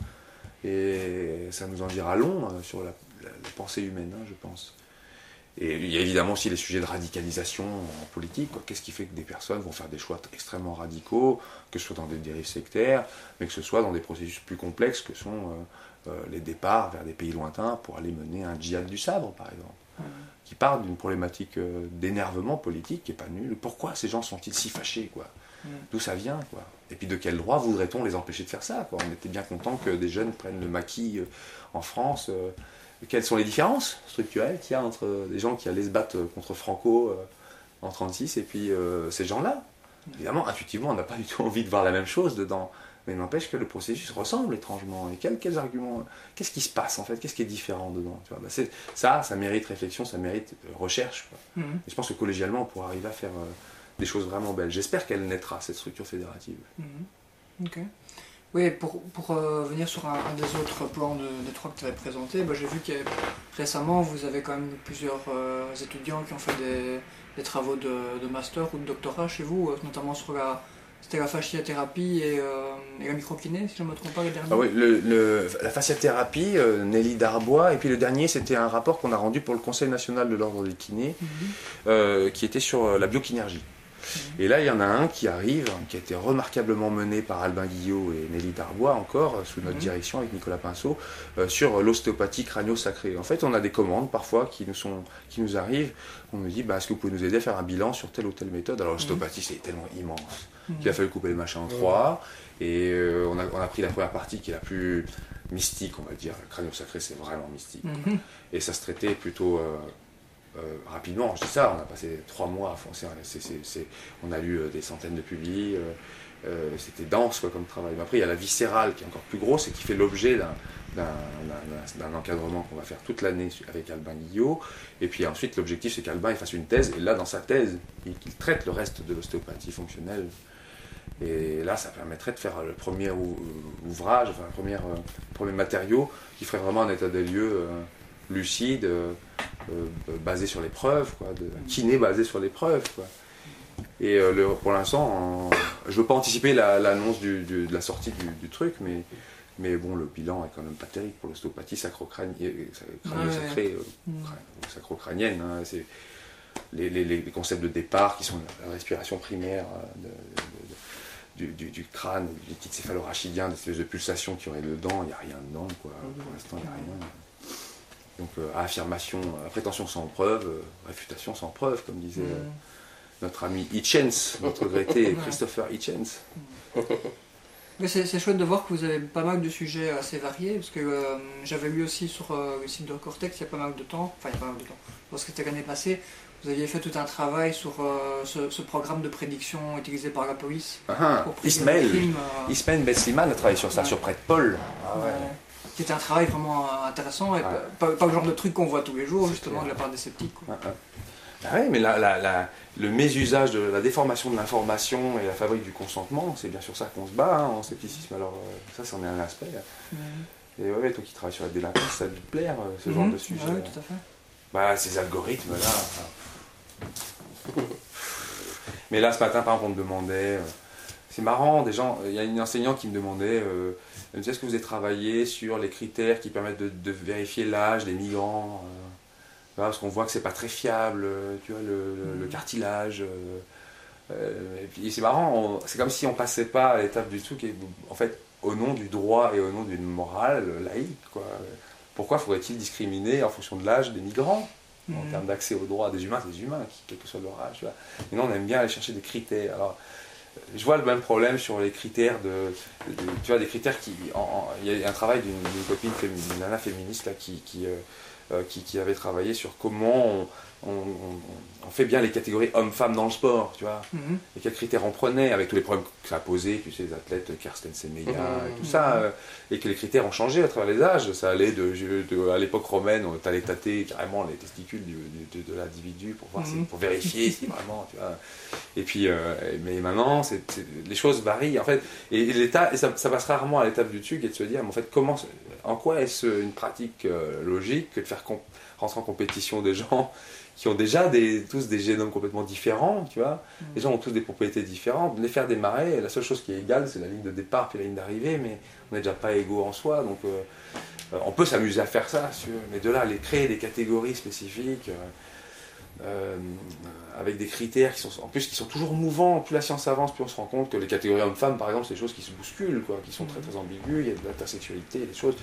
et ça nous en dira long euh, sur la, la- la pensée humaine, hein, je pense. Et il y a évidemment aussi les sujets de radicalisation en politique. Qu'est-ce qui fait que des personnes vont faire des choix extrêmement radicaux, que ce soit dans des dérives sectaires, mais que ce soit dans des processus plus complexes que sont euh, euh, les départs vers des pays lointains pour aller mener un djihad du sabre, par exemple, qui part d'une problématique euh, d'énervement politique qui n'est pas nulle. Pourquoi ces gens sont-ils si fâchés quoi? D'où ça vient quoi Et puis de quel droit voudrait-on les empêcher de faire ça quoi? On était bien content que des jeunes prennent le maquis euh, en France. euh, quelles sont les différences structurelles qu'il y a entre des gens qui allaient se battre contre Franco euh, en 36 et puis euh, ces gens-là? Évidemment, intuitivement, on n'a pas du tout envie de voir la même chose dedans. Mais n'empêche que le processus ressemble étrangement. Et quels, arguments Qu'est-ce qui se passe en fait? Qu'est-ce qui est différent dedans? Tu vois Bah, Ça, ça mérite réflexion, ça mérite euh, recherche. quoi. Mhm. Et je pense que collégialement, on pourra arriver à faire euh, des choses vraiment belles. J'espère qu'elle naîtra, cette structure fédérative. Ok. Oui, pour, pour euh, venir sur un, un des autres plans de, des trois que tu avais présenté, bah, j'ai vu que récemment vous avez quand même plusieurs euh, étudiants qui ont fait des, des travaux de, de master ou de doctorat chez vous, euh, notamment sur la, c'était la fasciathérapie et, euh, et la microkiné, si je ne me trompe pas, les derniers. Ah oui, le, le- la fasciathérapie, euh, Nelly Darbois, et puis le dernier, c'était un rapport qu'on a rendu pour le Conseil national de l'ordre des kinés, Mhm. euh, qui était sur la biokinergie. Et là, il y en a un qui arrive, qui a été remarquablement mené par Albin Guillot et Nelly Darbois, encore, euh, sous notre Mhm. direction avec Nicolas Pinceau, euh, sur l'ostéopathie crânio-sacrée. En fait, on a des commandes parfois qui nous, sont, qui nous arrivent. On nous dit, bah, est-ce que vous pouvez nous aider à faire un bilan sur telle ou telle méthode? Alors, l'ostéopathie, c'est tellement immense Mhm. qu'il a fallu couper les machins en trois. Et euh, on, a, on a pris la première partie qui est la plus mystique, on va dire. Le crânio-sacré, c'est vraiment mystique. Mhm. Et ça se traitait plutôt euh, euh, rapidement. Je dis ça, on a passé trois mois à foncer. On a lu euh, des centaines de publis. euh, C'était dense quoi, comme travail. Après, il y a la viscérale qui est encore plus grosse et qui fait l'objet d'un encadrement qu'on va faire toute l'année avec Albin Guillot. Et puis ensuite, l'objectif, c'est qu'Albin fasse une thèse. Et là, dans sa thèse, il, traite le reste de l'ostéopathie fonctionnelle. Et là, ça permettrait de faire le premier ouvrage, enfin, le premier, matériau qui ferait vraiment un état des lieux lucide, euh, basé sur les preuves, quoi, de, kiné basé sur les preuves. Quoi. Et le, pour l'instant, je ne veux pas anticiper l'annonce de la sortie du, truc, mais, mais bon, le bilan est quand même pas terrible pour l'ostéopathie sacro-crânienne. Hein, les, les, les, concepts de départ qui sont la, respiration primaire de, du, crâne, du titre céphalorachidien, des espèces de pulsations qui auraient dedans, il n'y a rien dedans, quoi. Pour l'instant, il n'y a rien. Donc, euh, affirmation, euh, prétention sans preuve, euh, réfutation sans preuve, comme disait notre ami Hitchens, notre regretté Christopher Hitchens. C'est chouette de voir que vous avez pas mal de sujets assez variés, parce que j'avais lu aussi sur le site de Cortex il y a pas mal de temps, enfin il y a pas mal de temps, parce que c'était l'année passée, vous aviez fait tout un travail sur euh, ce, programme de prédiction utilisé par la police. Ah, Ismaël, euh, Ismaël Bessliman a travaillé sur ça, sur Près de Paul. Ah, ouais. C'était un travail vraiment intéressant et pas, le genre de truc qu'on voit tous les jours, justement, de la part des sceptiques. Ah, oui, mais le mésusage de la déformation de l'information et la fabrique du consentement, c'est bien sûr ça qu'on se bat hein, en scepticisme. Alors, euh, ça, c'en est un aspect. Et ouais, toi qui travailles sur la délinquance, ça te plaire, ce genre mhm. de sujet. Oui, tout à fait. Bah, ces algorithmes-là. Mais là, ce matin, par exemple, on me demandait. Euh, c'est marrant, des gens. Il y a une enseignante qui me demandait euh, est-ce que vous avez travaillé sur les critères qui permettent de, vérifier l'âge des migrants euh, Parce qu'on voit que c'est pas très fiable, tu vois, le, mm. cartilage. et puis c'est marrant, c'est comme si on passait pas à l'étape du tout, qui en fait, au nom du droit et au nom d'une morale laïque. Quoi. Pourquoi faudrait-il discriminer en fonction de l'âge des migrants en mm. termes d'accès aux droits des humains, c'est des humains, quel que soit leur âge. Et nous, on aime bien aller chercher des critères. Alors, je vois le même problème sur les critères de, tu vois, des critères qui, il y a un travail d'une copine, une nana féministe là, qui, qui, euh, euh, qui, qui, avait travaillé sur comment on, on, fait bien les catégories hommes-femmes dans le sport, tu vois. Mhm. Et quels critères on prenait avec tous les problèmes que ça a posé, tu sais, les athlètes Kersten Semeya mhm. et tout ça, euh, et que les critères ont changé à travers les âges. Ça allait de, à l'époque romaine, on allait tâter carrément les testicules de, l'individu pour voir, mhm. pour vérifier si vraiment, tu vois. Et puis, euh, mais maintenant, les choses varient en fait. Et, l'état, et ça, passe rarement à l'étape du dessus, et de se dire, mais en fait, comment, en quoi est-ce une pratique euh, logique que de faire rentrer en compétition des gens qui ont déjà des, tous des génomes complètement différents, tu vois? Mm. Les gens ont tous des propriétés différentes. Les faire démarrer, la seule chose qui est égale, c'est la ligne de départ puis la ligne d'arrivée, mais on n'est déjà pas égaux en soi. Donc euh, euh, on peut s'amuser à faire ça, mais de là, les créer des catégories spécifiques. Euh, avec des critères qui sont en plus qui sont toujours mouvants. Plus la science avance, plus on se rend compte que les catégories hommes-femmes, par exemple, c'est des choses qui se bousculent, quoi, qui sont très très ambiguës. Il y a de l'intersexualité, des choses.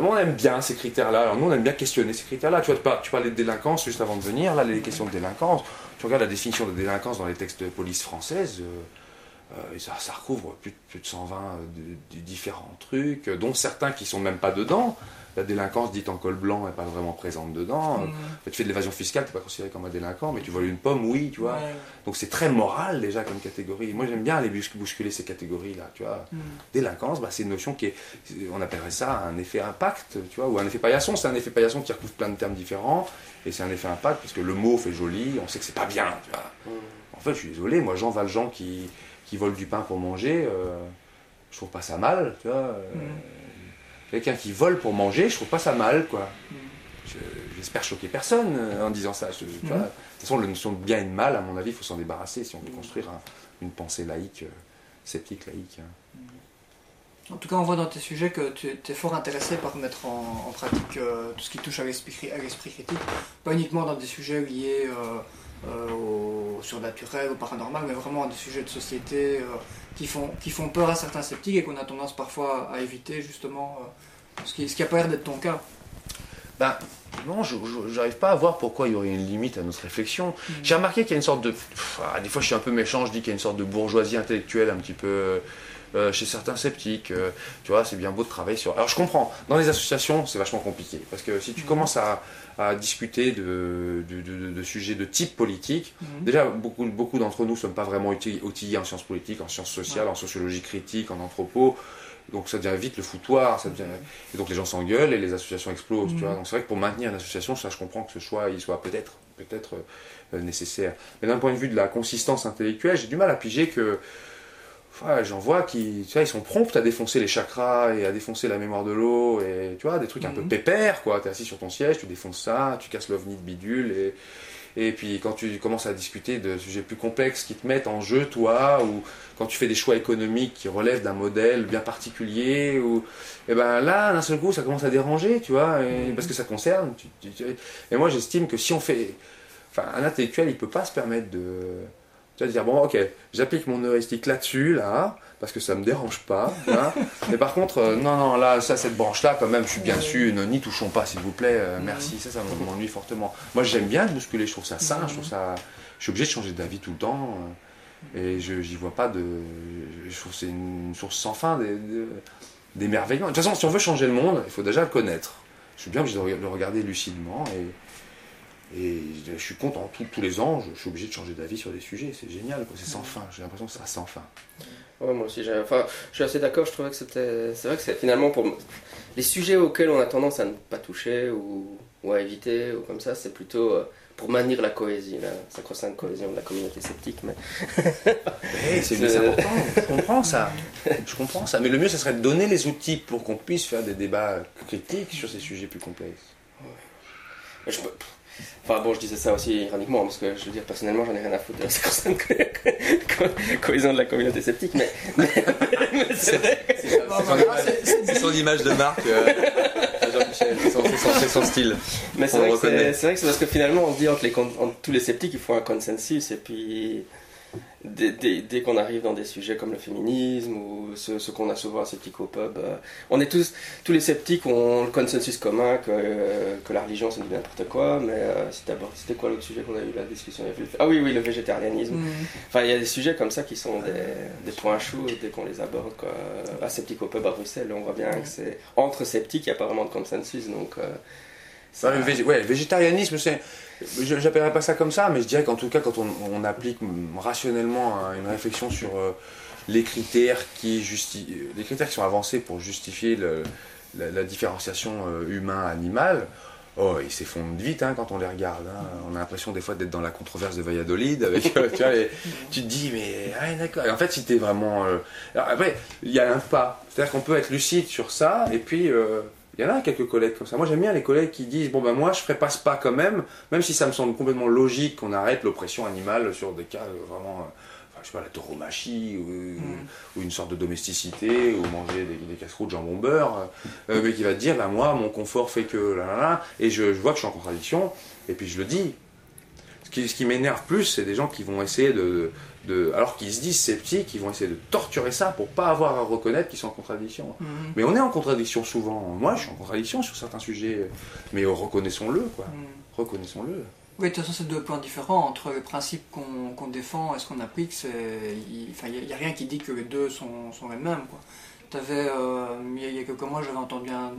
Moi, on aime bien ces critères-là. Alors, nous, on aime bien questionner ces critères-là. Tu, vois, tu parlais de délinquance juste avant de venir. Là, les questions de délinquance. Tu regardes la définition de délinquance dans les textes de police française. Euh, euh, ça, recouvre plus, plus de 120 de, différents trucs, dont certains qui sont même pas dedans la délinquance dite en col blanc n'est pas vraiment présente dedans. Mm. Tu fais de l'évasion fiscale, tu n'es pas considéré comme un délinquant, mais tu voles une pomme, oui, tu vois. Donc c'est très moral déjà comme catégorie. Moi j'aime bien aller bousculer ces catégories-là, tu vois. Mm. Délinquance, bah, c'est une notion qui est, on appellerait ça un effet impact, tu vois, ou un effet paillasson. C'est un effet paillasson qui recouvre plein de termes différents, et c'est un effet impact parce que le mot fait joli, on sait que c'est pas bien, tu vois. Mm. En fait, je suis désolé, moi Jean Valjean qui, qui vole du pain pour manger, euh, je trouve pas ça mal, tu vois. Euh, quelqu'un qui vole pour manger, je trouve pas ça mal, quoi. J'espère choquer personne euh, en disant ça. de toute façon, la notion de bien et de mal, à mon avis, il faut s'en débarrasser si on veut construire une pensée laïque, euh, sceptique laïque. Hein. En tout cas, on voit dans tes sujets que tu es fort intéressé par mettre en, pratique euh, tout ce qui touche à l'esprit critique, pas uniquement dans des sujets liés au surnaturel, au paranormal, mais vraiment à des sujets de société qui, font, qui font peur à certains sceptiques et qu'on a tendance parfois à éviter, justement, ce qui, ce qui a pas l'air d'être ton cas. Ben, non, je n'arrive pas à voir pourquoi il y aurait une limite à notre réflexion. Mm. J'ai remarqué qu'il y a une sorte de. Ah, des fois, je suis un peu méchant, je dis qu'il y a une sorte de bourgeoisie intellectuelle un petit peu. Euh, chez certains sceptiques, euh, tu vois, c'est bien beau de travailler sur. Alors je comprends, dans les associations, c'est vachement compliqué. Parce que si tu mm. commences à, discuter de, de, sujets de type politique, mm. déjà, beaucoup, beaucoup d'entre nous ne sommes pas vraiment outillés en sciences politiques, en sciences sociales, en sociologie critique, en anthropo. Donc ça devient vite le foutoir, ça devient... et donc les gens s'engueulent et les associations explosent. Tu vois donc c'est vrai que pour maintenir une association, ça je comprends que ce choix il soit peut-être peut-être euh, nécessaire. Mais d'un point de vue de la consistance intellectuelle, j'ai du mal à piger que J'en vois qui, tu vois, ils sont prompts à défoncer les chakras et à défoncer la mémoire de l'eau et tu vois des trucs un peu Mhm. pépères quoi. T'es assis sur ton siège, tu défonces ça, tu casses l'ovni de bidule et et puis quand tu commences à discuter de sujets plus complexes qui te mettent en jeu toi ou quand tu fais des choix économiques qui relèvent d'un modèle bien particulier ou et ben là d'un seul coup ça commence à déranger tu vois et- Mhm. parce que ça concerne. tu- tu- tu- et moi j'estime que si on fait, enfin un intellectuel il peut pas se permettre de tu vas dire, bon, ok, j'applique mon heuristique là-dessus, là, parce que ça me dérange pas. Mais par contre, euh, non, non, là, ça, cette branche-là, quand même, je suis bien dessus, ne n'y touchons pas, s'il vous plaît, euh, merci, ça, ça m'ennuie fortement. Moi, j'aime bien bousculer, je trouve ça sain, je trouve ça. Je suis obligé de changer d'avis tout le temps, euh, et je j'y vois pas de. Je trouve que c'est une source sans fin d'é- de- d'émerveillement. De toute façon, si on veut changer le monde, il faut déjà le connaître. Je suis bien obligé de le regarder lucidement, et. Et je suis content, tous, tous les ans, je, je suis obligé de changer d'avis sur des sujets, c'est génial, c'est sans fin, j'ai l'impression que c'est sans fin. Ouais, moi aussi, j'ai- enfin, je suis assez d'accord. Je trouvais que c'était. C'est vrai que c'est finalement pour les sujets auxquels on a tendance à ne pas toucher ou, ou à éviter ou comme ça, c'est plutôt euh, pour maintenir la cohésion, la sacro-sainte cohésion de la communauté sceptique. Mais Eh, c'est important, je comprends ça. Je comprends ça. Mais le mieux, ce serait de donner les outils pour qu'on puisse faire des débats critiques sur ces sujets plus complexes. je peux- Enfin bon, je disais ça aussi ironiquement parce que je veux dire personnellement, j'en ai rien à foutre de la cohésion de la communauté sceptique, mais, mais, mais c'est vrai. C'est- son image de marque, euh, Jean-Michel. C'est son, c'est son- style. Mais c'est vrai, vrai que c'est parce que finalement on se dit entre, les, con- entre tous les sceptiques il faut un consensus et puis dès, dès- dès qu'on arrive dans des sujets comme le féminisme ou ce, ce qu'on a souvent à Sceptico Pub, euh, on est tous, tous les sceptiques ont le consensus commun que, euh, que la religion c'est n'importe quoi, mais euh, c'était d'abord- c'était quoi l'autre sujet qu'on a eu la discussion Ah oui, oui, le végétarianisme. Mm. Enfin, il y a des sujets comme ça qui sont des, des points chauds dès qu'on les aborde. Quoi. À Sceptico Pub à Bruxelles, on voit bien que c'est entre sceptiques, il n'y a pas vraiment de consensus. Donc, euh, Ouais, le, végé- ouais, le végétarianisme, c'est. Je n'appellerais pas ça comme ça, mais je dirais qu'en tout cas, quand on, applique rationnellement hein, une réflexion sur euh, les critères qui les critères qui sont avancés pour justifier la, différenciation euh, humain-animal, oh, ils s'effondrent vite hein, quand on les regarde. hein. On a l'impression des fois d'être dans la controverse de Valladolid euh, tu, te dis, mais d'accord. En fait, si vraiment. après, il y a un pas. C'est-à-dire qu'on peut être lucide sur ça, et puis. Il y en a quelques collègues comme ça. Moi, j'aime bien les collègues qui disent Bon, ben moi, je ferai pas ce pas quand même, même si ça me semble complètement logique qu'on arrête l'oppression animale sur des cas euh, vraiment. euh, enfin, je sais pas, la tauromachie, ou, ou une sorte de domesticité, ou manger des, des casse-croûtes jambon beurre, euh, mais qui va te dire Ben moi, mon confort fait que. Là, là, là, et je, je vois que je suis en contradiction, et puis je le dis. Ce qui, ce qui m'énerve plus, c'est des gens qui vont essayer de, de. Alors qu'ils se disent sceptiques, ils vont essayer de torturer ça pour pas avoir à reconnaître qu'ils sont en contradiction. Mm. Mais on est en contradiction souvent. Moi, je suis en contradiction sur certains sujets. Mais reconnaissons-le, quoi. Mm. Reconnaissons-le. Oui, de toute façon, c'est deux points différents. Entre les principes qu'on défend et ce qu'on applique, il enfin, n'y a, rien qui dit que les deux sont, sont les mêmes. euh, il y, a- il y a quelques mois, j'avais entendu un,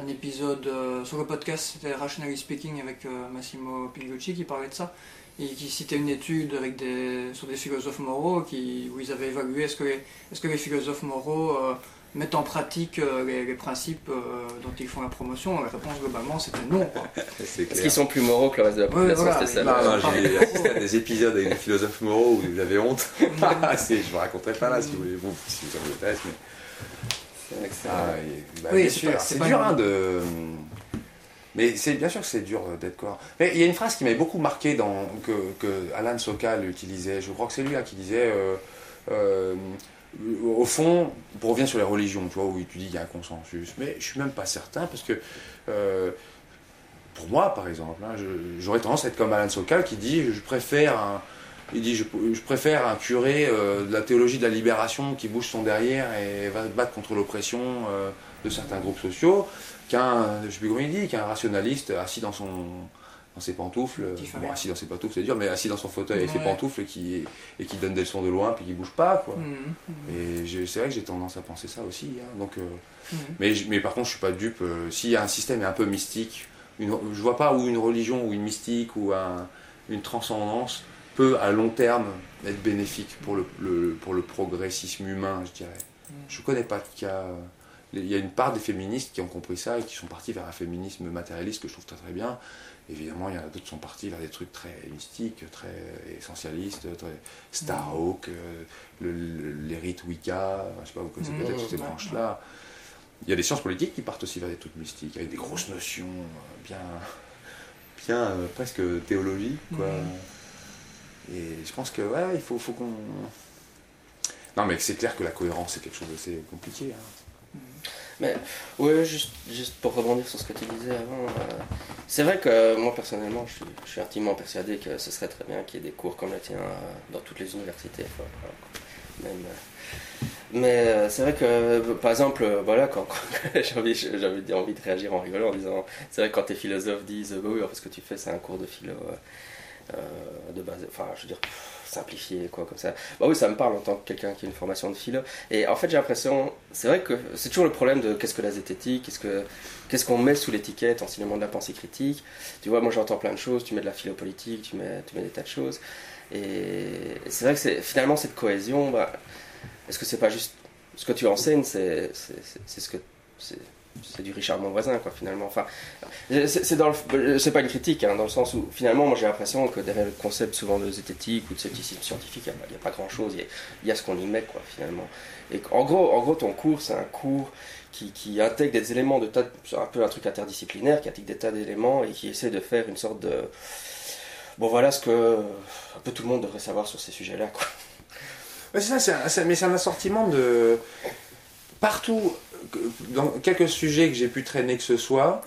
un épisode euh, sur le podcast, c'était Rationally Speaking avec euh, Massimo Pigliucci qui parlait de ça, et qui citait une étude avec des, sur des philosophes moraux qui, où ils avaient évalué est-ce que les, est-ce que les philosophes moraux euh, mettent en pratique euh, les, les principes euh, dont ils font la promotion. La réponse globalement c'était non. quoi. Est-ce qu'ils sont plus moraux que le reste de la Ouais, population voilà, C'était ça. mais- Non, le- non, j'ai assisté à des épisodes avec des philosophes moraux où vous avez honte. Ah, c'est- je vous raconterai pas là si vous voulez, vous, si vous avez l'intérêt, mais. c'est vrai que c'est- Ah, bah, Oui, bien c'est sûr, pas- c'est c'est pas dur hein, de. Mais c'est bien sûr que c'est dur euh, d'être quoi. Mais il y a une phrase qui m'avait beaucoup marqué que, Alan Sokal utilisait. Je crois que c'est lui hein, qui disait. euh, euh, au fond, pour revenir sur les religions, tu vois, où tu dis qu'il y a un consensus, mais je suis même pas certain parce que pour moi, par exemple, hein, j'aurais tendance à être comme Alan Sokal qui dit je préfère un, il dit je, préfère un curé de la théologie de la libération qui bouge son derrière et va se battre contre l'oppression de certains groupes sociaux qu'un, je sais plus comment il dit, qu'un rationaliste assis dans son dans ses pantoufles, euh, bon, assis dans ses pantoufles c'est dur, mais assis dans son fauteuil avec ses pantoufles et qui, et qui donne des leçons de loin puis qui bouge pas quoi. Mhm. Et je- c'est vrai que j'ai tendance à penser ça aussi. hein. Donc, euh, Mhm. mais, mais par contre, je suis pas dupe. euh, S'il y a un système un peu mystique, une, je vois pas où une religion ou une mystique ou un- une transcendance peut à long terme être bénéfique pour le, le- pour le progressisme humain, je dirais. Mhm. Je connais pas de cas. Il y a une part des féministes qui ont compris ça et qui sont partis vers un féminisme matérialiste que je trouve très très bien. Évidemment, il y en a d'autres qui sont partis vers des trucs très mystiques, très essentialistes, très Starhawk, euh, le- les rites Wicca, je sais pas, vous connaissez Mmh, peut-être toutes ces branches-là. Il y a des sciences politiques qui partent aussi vers des trucs mystiques, avec des grosses notions euh, bien, bien euh, presque théologiques, quoi. Et je pense que, ouais, il faut, faut qu'on... Non, mais c'est clair que la cohérence, c'est quelque chose d'assez compliqué. hein. Mais ouais, juste, juste pour rebondir sur ce que tu disais avant, euh, c'est vrai que moi personnellement, je suis, je suis intimement persuadé que ce serait très bien qu'il y ait des cours comme le tien euh, dans toutes les universités. voilà, même, euh, mais euh, c'est vrai que, euh, par exemple, euh, voilà, quand, quand- j'ai envie, envie, de- envie de réagir en rigolant en disant, c'est vrai que quand tes philosophes disent, bah oui, alors, ce que tu fais, c'est un cours de philo euh, euh, de base, enfin, je veux dire, simplifié, quoi, comme ça. Bah oui, ça me parle en tant que quelqu'un qui a une formation de philo. Et en fait, j'ai l'impression, c'est vrai que c'est toujours le problème de qu'est-ce que la zététique, qu'est-ce que qu'est-ce qu'on met sous l'étiquette enseignement de la pensée critique. Tu vois, moi j'entends plein de choses, tu mets de la philo politique, tu mets, tu mets des tas de choses. Et c'est vrai que finalement cette cohésion, bah, est-ce que c'est pas juste ce que tu enseignes, c'est ce que c'est c'est du Richard Monvoisin quoi finalement. Enfin c'est c'est pas une critique hein, dans le sens où finalement moi j'ai l'impression que derrière le concept souvent de zététique ou de scepticisme scientifique il n'y a, pas grand chose il y a, ce qu'on y met quoi finalement. Et en gros en gros ton cours c'est un cours qui, intègre des éléments de tas un peu un truc interdisciplinaire qui intègre des tas d'éléments et qui essaie de faire une sorte de bon voilà ce que un peu tout le monde devrait savoir sur ces sujets là quoi. Ouais, c'est ça, un- mais c'est un assortiment de. Partout, dans quelques sujets que j'ai pu traîner que ce soit,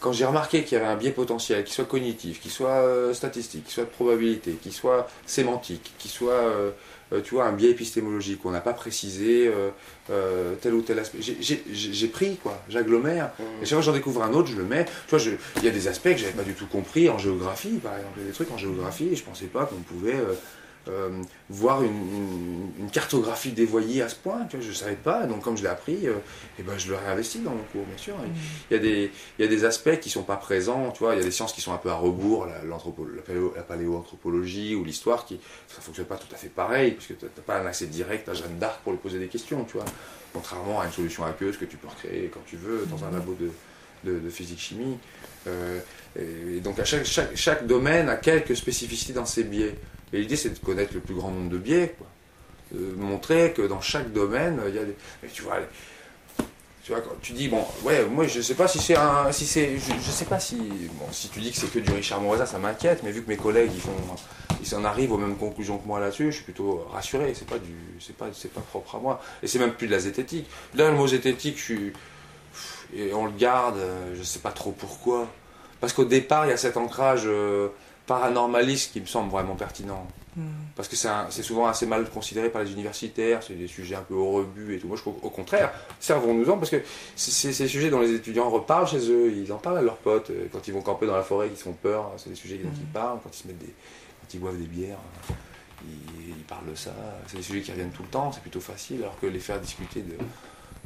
quand j'ai remarqué qu'il y avait un biais potentiel, qu'il soit cognitif, qu'il soit euh, statistique, qu'il soit de probabilité, qu'il soit sémantique, qu'il soit, euh, euh, tu vois, un biais épistémologique, où on n'a pas précisé euh, tel ou tel aspect. J'ai- pris, quoi, j'agglomère. Et chaque fois que j'en découvre un autre, je le mets. Tu vois, il y a des aspects que j'avais pas du tout compris en géographie, par exemple. Il y a des trucs en géographie, et je pensais pas qu'on pouvait euh, voir une, cartographie dévoyée à ce point. Je savais pas. Donc, comme je l'ai appris, euh, eh ben, je le réinvestis dans mon cours, bien sûr. Il y, a des, aspects qui sont pas présents. Tu vois, il y a des sciences qui sont un peu à rebours, la, la paléo- la paléoanthropologie ou l'histoire, qui ça fonctionne pas tout à fait pareil, parce que tu n'as pas un accès direct à Jeanne d'Arc pour lui poser des questions, tu vois. Contrairement à une solution aqueuse que tu peux recréer quand tu veux dans un labo de, physique-chimie. Euh, donc à chaque domaine a quelques spécificités dans ses biais. Et l'idée c'est de connaître le plus grand nombre de biais, quoi. De montrer que dans chaque domaine, il y a des... Mais tu vois, tu vois, quand tu dis, bon, ouais, moi je sais pas si c'est un. Si c'est, je, sais pas si. Bon, si tu dis que c'est que du Richard Moreza, ça m'inquiète, mais vu que mes collègues ils font. Ils en arrivent aux mêmes conclusions que moi là-dessus, je suis plutôt rassuré, c'est pas du. C'est pas, c'est pas propre à moi. Et c'est même plus de la zététique. Là, le mot zététique, je suis. Et on le garde, euh, je sais pas trop pourquoi. Parce qu'au départ, il y a cet ancrage euh, paranormaliste qui me semble vraiment pertinent. Parce que c'est souvent assez mal considéré par les universitaires, c'est des sujets un peu au rebut et tout. Moi, je trouve au contraire, servons-nous-en, parce que c'est ces sujets dont les étudiants reparlent chez eux, ils en parlent à leurs potes, euh, quand ils vont camper dans la forêt, ils se font peur, c'est des sujets dont ils parlent, quand ils se mettent des, quand ils boivent des bières, ils, ils parlent de ça, c'est des sujets qui reviennent tout le temps, c'est plutôt facile, alors que les faire discuter de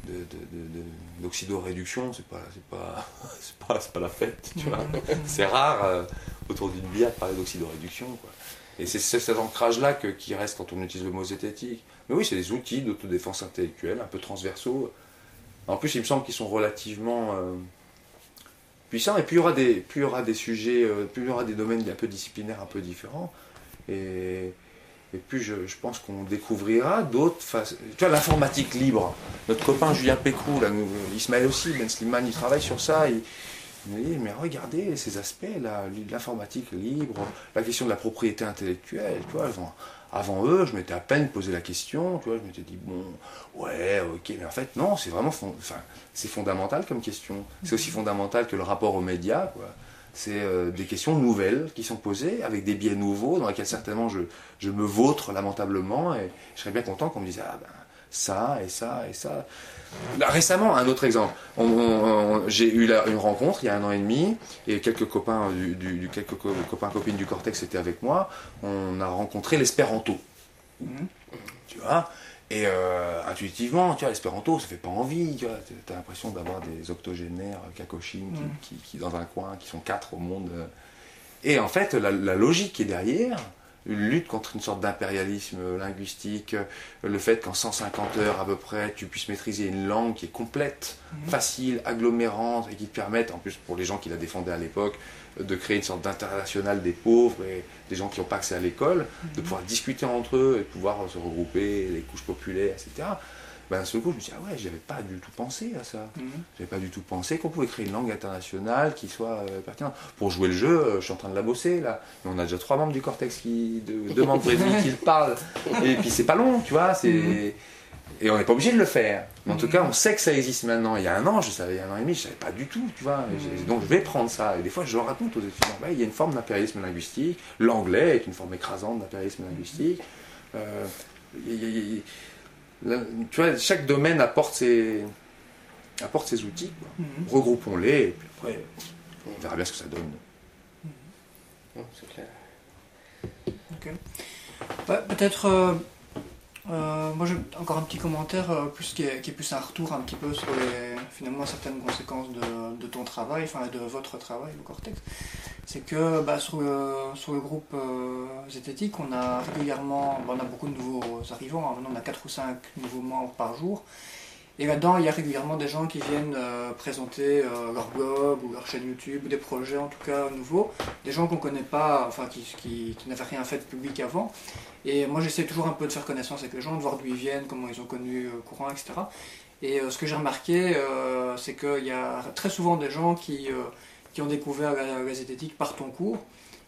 de- de- d'oxydoréduction, c'est pas, c'est pas, c'est pas, c'est pas la fête, tu vois. C'est rare euh, autour d'une bière de parler d'oxydoréduction, quoi. Et c'est c'est cet ancrage-là que- qui reste quand on utilise le mot zététique. Mais oui, c'est des outils d'autodéfense intellectuelle, un peu transversaux. En plus, il me semble qu'ils sont relativement euh, puissants. Et plus il y aura des, plus il y aura des sujets, euh, plus il y aura des domaines un peu disciplinaires, un peu différents. Et, et puis je, pense qu'on découvrira d'autres façons. Tu vois, l'informatique libre. Notre copain Julien Pécrou, là, nous, Ismaël aussi, Ben Slimane, il travaille sur ça. Il, il dit, mais regardez ces aspects-là, l'informatique libre, la question de la propriété intellectuelle, tu vois, avant, eux, je m'étais à peine posé la question, je m'étais dit, bon, ouais, ok, mais en fait, non, c'est vraiment, enfin, c'est fondamental comme question. C'est aussi fondamental que le rapport aux médias, quoi. C'est euh, des questions nouvelles qui sont posées, avec des biais nouveaux, dans lesquels certainement je, je me vautre lamentablement, et je serais bien content qu'on me dise, ah ben, ça, et ça, et ça. Là, récemment, un autre exemple. J'ai eu la- une rencontre il y a un an et demi, et quelques copains, du, quelques co- copains copines du Cortex étaient avec moi. On a rencontré l'espéranto. Tu vois? Et euh, intuitivement, tu vois, l'espéranto, ça fait pas envie. Tu vois, as l'impression d'avoir des octogénaires cacochines qui, Mhm. qui- qui, dans un coin, qui sont quatre au monde. euh. Et en fait, la, la logique qui est derrière, une lutte contre une sorte d'impérialisme linguistique, euh, le fait qu'en 150 heures à peu près, tu puisses maîtriser une langue qui est complète, Mhm. facile, agglomérante, et qui te permette, en plus pour les gens qui la défendaient à l'époque, euh, de créer une sorte d'international des pauvres et des gens qui n'ont pas accès à l'école, de Mhm. pouvoir discuter entre eux et de pouvoir se regrouper, les couches populaires, etc. Ben, seul coup, je me suis dit, ah ouais, j'avais pas du tout pensé à ça. Mhm. J'avais pas du tout pensé qu'on pouvait créer une langue internationale qui soit euh, pertinente. Pour jouer le jeu, euh, je suis en train de la bosser là. Mais on a déjà trois membres du Cortex qui de, deux membres prévenus qui le parlent. Et puis c'est pas long, tu vois. C'est Mhm. et on n'est pas obligé de le faire. Mais en tout Mhm. cas, on sait que ça existe maintenant. Il y a un an, je savais, il y a un an et demi, je savais pas du tout, tu vois. Donc je vais prendre ça. Et des fois, je le raconte aux étudiants. Ouais, il y a une forme d'impérialisme linguistique. L'anglais est une forme écrasante d'impérialisme linguistique. Euh, y là, tu vois, chaque domaine apporte ses, apporte ses outils. Mhm. Regroupons-les et puis après, on verra bien ce que ça donne. Non, c'est clair. Ouais, Peut-être, euh, euh, moi j'ai encore un petit commentaire, euh, plus qui est, qui est plus un retour un petit peu sur les, finalement certaines conséquences de, de ton travail, enfin de votre travail, le Cortex. C'est que bah, sur, le, sur le groupe euh, Zététique, on a régulièrement, bah, on a beaucoup de nouveaux arrivants, hein. maintenant on a 4 ou 5 nouveaux membres par jour. Et là-dedans, il y a régulièrement des gens qui viennent euh, présenter euh, leur blog ou leur chaîne YouTube, ou des projets en tout cas nouveaux, des gens qu'on connaît pas, enfin qui, qui, qui n'avaient rien fait de public avant. Et moi j'essaie toujours un peu de faire connaissance avec les gens, de voir d'où ils viennent, comment ils ont connu le courant, etc. Et euh, ce que j'ai remarqué, euh, c'est qu'il y a très souvent des gens qui, euh, qui ont découvert la, la zététique par ton cours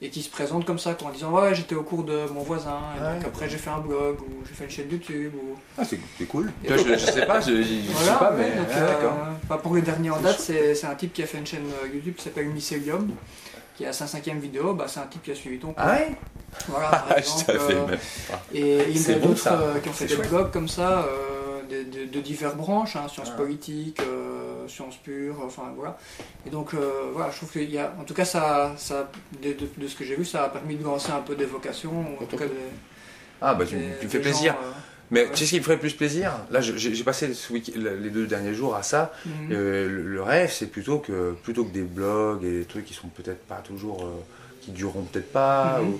et qui se présentent comme ça, quoi, en disant ouais j'étais au cours de mon voisin, et Ah donc ouais. après j'ai fait un blog ou j'ai fait une chaîne YouTube ou Ah, c'est cool. Vois, je, je sais pas, je, je- je voilà, sais pas, ouais, mais donc, ah, euh, d'accord. bah, pour le dernier en C'est date, c'est c'est un type qui a fait une chaîne euh, YouTube qui s'appelle Mycelium, qui a sa cinquième vidéo, bah, c'est un type qui a suivi ton cours. Ah ouais? Voilà, par Ah, je exemple, euh, même. et il y en a bon, d'autres euh, qui ont fait des chouette. blogs comme ça, euh, de, de, de diverses branches, hein, sciences Ah. politiques, euh, sciences pures, enfin voilà. Et donc euh, voilà, je trouve qu'il y a, en tout cas, ça, ça de, de- de ce que j'ai vu, ça a permis de lancer un peu des vocations, ou en tout cas des, Ah, bah tu, des- tu fais plaisir. euh, Mais Ouais. tu sais ce qui me ferait plus plaisir Là, j'ai passé ce week- les deux derniers jours à ça. mhm. Euh, le, le rêve, c'est plutôt que, plutôt que des blogs et des trucs qui sont peut-être pas toujours. euh, qui dureront peut-être pas. Mhm.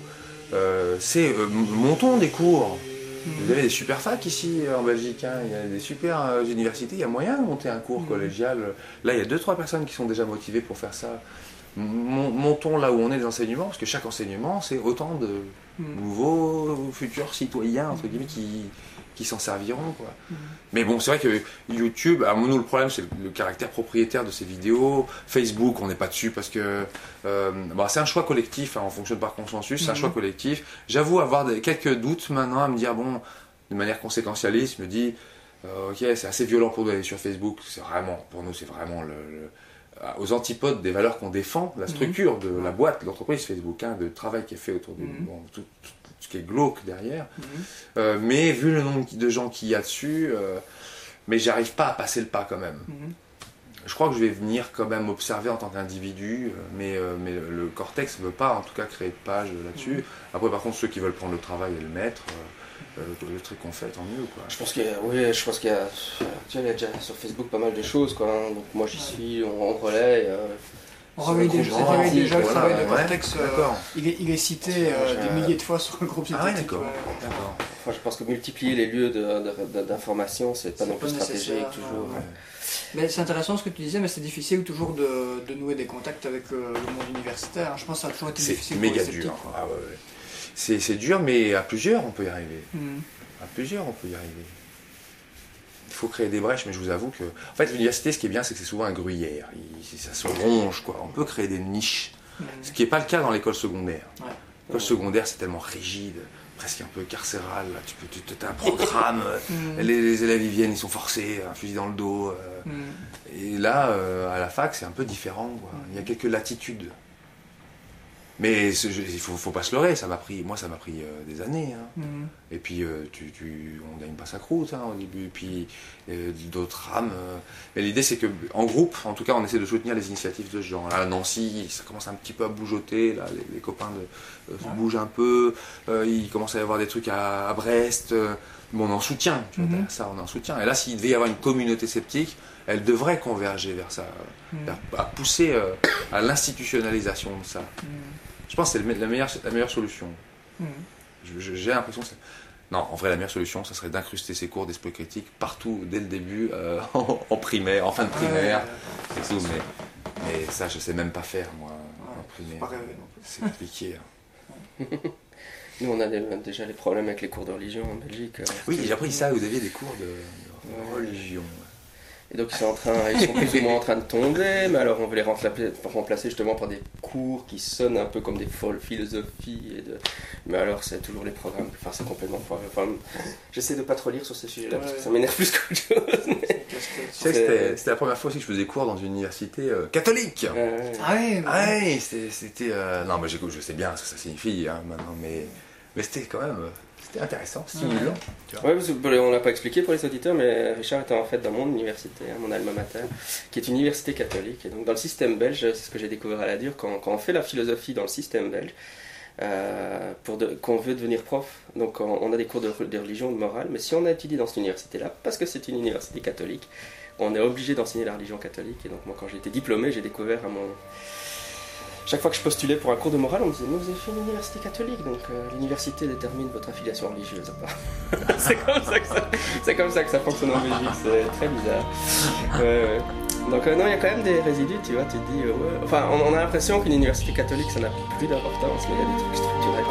euh, c'est euh, montons des cours. Vous avez des super facs ici euh, en Belgique, hein. il y a des super euh, universités, il y a moyen de monter un cours Mhm. collégial. Là, il y a deux trois personnes qui sont déjà motivées pour faire ça. Mon- Montons là où on est les enseignements, parce que chaque enseignement, c'est autant de Mhm. nouveaux futurs citoyens, entre guillemets, qui, qui s'en serviront. Quoi. Mhm. Mais bon, c'est vrai que YouTube, à nous, le problème, c'est le, le caractère propriétaire de ces vidéos. Facebook, on n'est pas dessus parce que euh, bon, c'est un choix collectif, hein, on fonctionne par consensus, c'est un Mhm. choix collectif. J'avoue avoir des- quelques doutes maintenant à me dire, bon, de manière conséquentialiste, je me dis, euh, ok, c'est assez violent pour nous d'aller sur Facebook, c'est vraiment, pour nous, c'est vraiment le, le- euh, aux antipodes des valeurs qu'on défend, la structure de la boîte, l'entreprise Facebook, hein, de travail qui est fait autour du, Mhm. bon, tout, tout ce qui est glauque derrière. Mhm. Euh, mais vu le nombre de gens qu'il y a dessus, euh, mais j'arrive pas à passer le pas quand même. Mhm. Je crois que je vais venir quand même observer en tant qu'individu, euh, mais, euh, mais le Cortex ne veut pas en tout cas créer de page là-dessus. Mhm. Après par contre ceux qui veulent prendre le travail et le mettre, le truc qu'on fait, tant mieux. Quoi. Je pense qu'il y a, oui, je pense qu'il y a, tu vois, il y a déjà sur Facebook pas mal de choses, quoi. hein. Donc moi j'y suis, on, on relaie. On réveille déjà, Grand on réveille Antique, déjà le voilà, travail de. Cortex. euh, il, est, il est cité euh, des milliers de fois sur le groupe Ah ouais, d'accord. Enfin, je pense que multiplier les lieux de- de- de- d'information, c'est pas C'est non plus stratégique nécessaire, toujours. ouais. Mais c'est intéressant ce que tu disais, mais c'est difficile toujours de, de nouer des contacts avec euh, le monde universitaire. hein. Je pense que ça a toujours été C'est difficile méga pour les dur. sceptiques, quoi. Ah ouais, ouais. C'est c'est dur, mais à plusieurs on peut y arriver. Mhm. À plusieurs, on peut y arriver. Il faut créer des brèches, mais je vous avoue que. En fait, l'université, ce qui est bien, c'est que c'est souvent un gruyère. Il- ça se ronge, quoi. On peut créer des niches. Mhm. Ce qui n'est pas le cas dans l'école secondaire. Ouais. L'école secondaire, c'est tellement rigide, presque un peu carcéral. Là. Tu peux, tu as un programme, Mhm. les, les élèves ils viennent, ils sont forcés, un fusil dans le dos. euh. Mhm. Et là, euh, à la fac, c'est un peu différent. quoi. Il y a quelques latitudes. Mais je- il faut, faut pas se leurrer. Ça m'a pris, moi, ça m'a pris euh, des années. hein. Mhm. Et puis, euh, tu, tu, on gagne pas sa croûte hein, au début. Puis, euh, d'autres rames. euh. Mais l'idée, c'est que en groupe, en tout cas, on essaie de soutenir les initiatives de ce genre. Là, à Nancy, ça commence un petit peu à bougeoter. Là, les, les copains de, se Ouais. bougent un peu. Il commence à y avoir des trucs à, à Brest. Bon, on en soutien. Tu vois, Mhm. ça, on en soutien. Et là, s'il devait y avoir une communauté sceptique, elle devrait converger vers ça, Mhm. à pousser à l'institutionnalisation de ça. Je pense que c'est la meilleure, la meilleure solution. Je- J'ai l'impression que c'est- Non, en vrai, la meilleure solution, ça serait d'incruster ces cours d'esprit critique partout, dès le début, euh, en, en primaire, en fin de primaire, Ouais, et tout, mais, mais ça, je sais même pas faire, moi, en faut primaire. C'est compliqué. hein. Nous, on a déjà les problèmes avec les cours de religion en Belgique. euh, Oui, j'ai appris ça, vous aviez des cours de, de religion. Et donc ils sont, en train, ils sont plus ou moins en train de tomber, mais alors on veut les remplacer, justement par des cours qui sonnent un peu comme des folles philosophies. Et de... Mais alors c'est toujours les programmes, enfin c'est complètement foiré. Enfin, J'essaie de pas trop lire sur ces sujets-là parce que Ouais. ça m'énerve plus qu'autre chose. mais- Tu sais que C'était la première fois aussi que je faisais cours dans une université euh, catholique. Euh, Ah ouais, mais- Ah ouais, c'était. euh, Non, mais j'écoute, je sais bien ce que ça signifie hein, maintenant, mais, mais c'était quand même. C'était intéressant, stimulant. tu vois. Ouais, parce que, on l'a pas expliqué pour les auditeurs, mais Richard était en fait dans mon université, hein, mon alma mater, qui est une université catholique. Et donc dans le système belge, c'est ce que j'ai découvert à la dure, quand, quand on fait la philosophie dans le système belge, euh, pour de- qu'on veut devenir prof, donc on, on a des cours de, de religion, de morale, mais si on a étudié dans cette université-là, parce que c'est une université catholique, on est obligé d'enseigner la religion catholique. Et donc moi quand j'ai été diplômé, j'ai découvert à mon... Chaque fois que je postulais pour un cours de morale, on me disait, mais vous avez fait une université catholique, donc euh, l'université détermine votre affiliation religieuse. apparemment. c'est comme ça que ça, fonctionne en Belgique, c'est très bizarre. Donc euh, non, il y a quand même des résidus, tu vois, tu te dis, euh, ouais. Enfin, on, on a l'impression qu'une université catholique, ça n'a plus d'importance, mais il y a des trucs structurels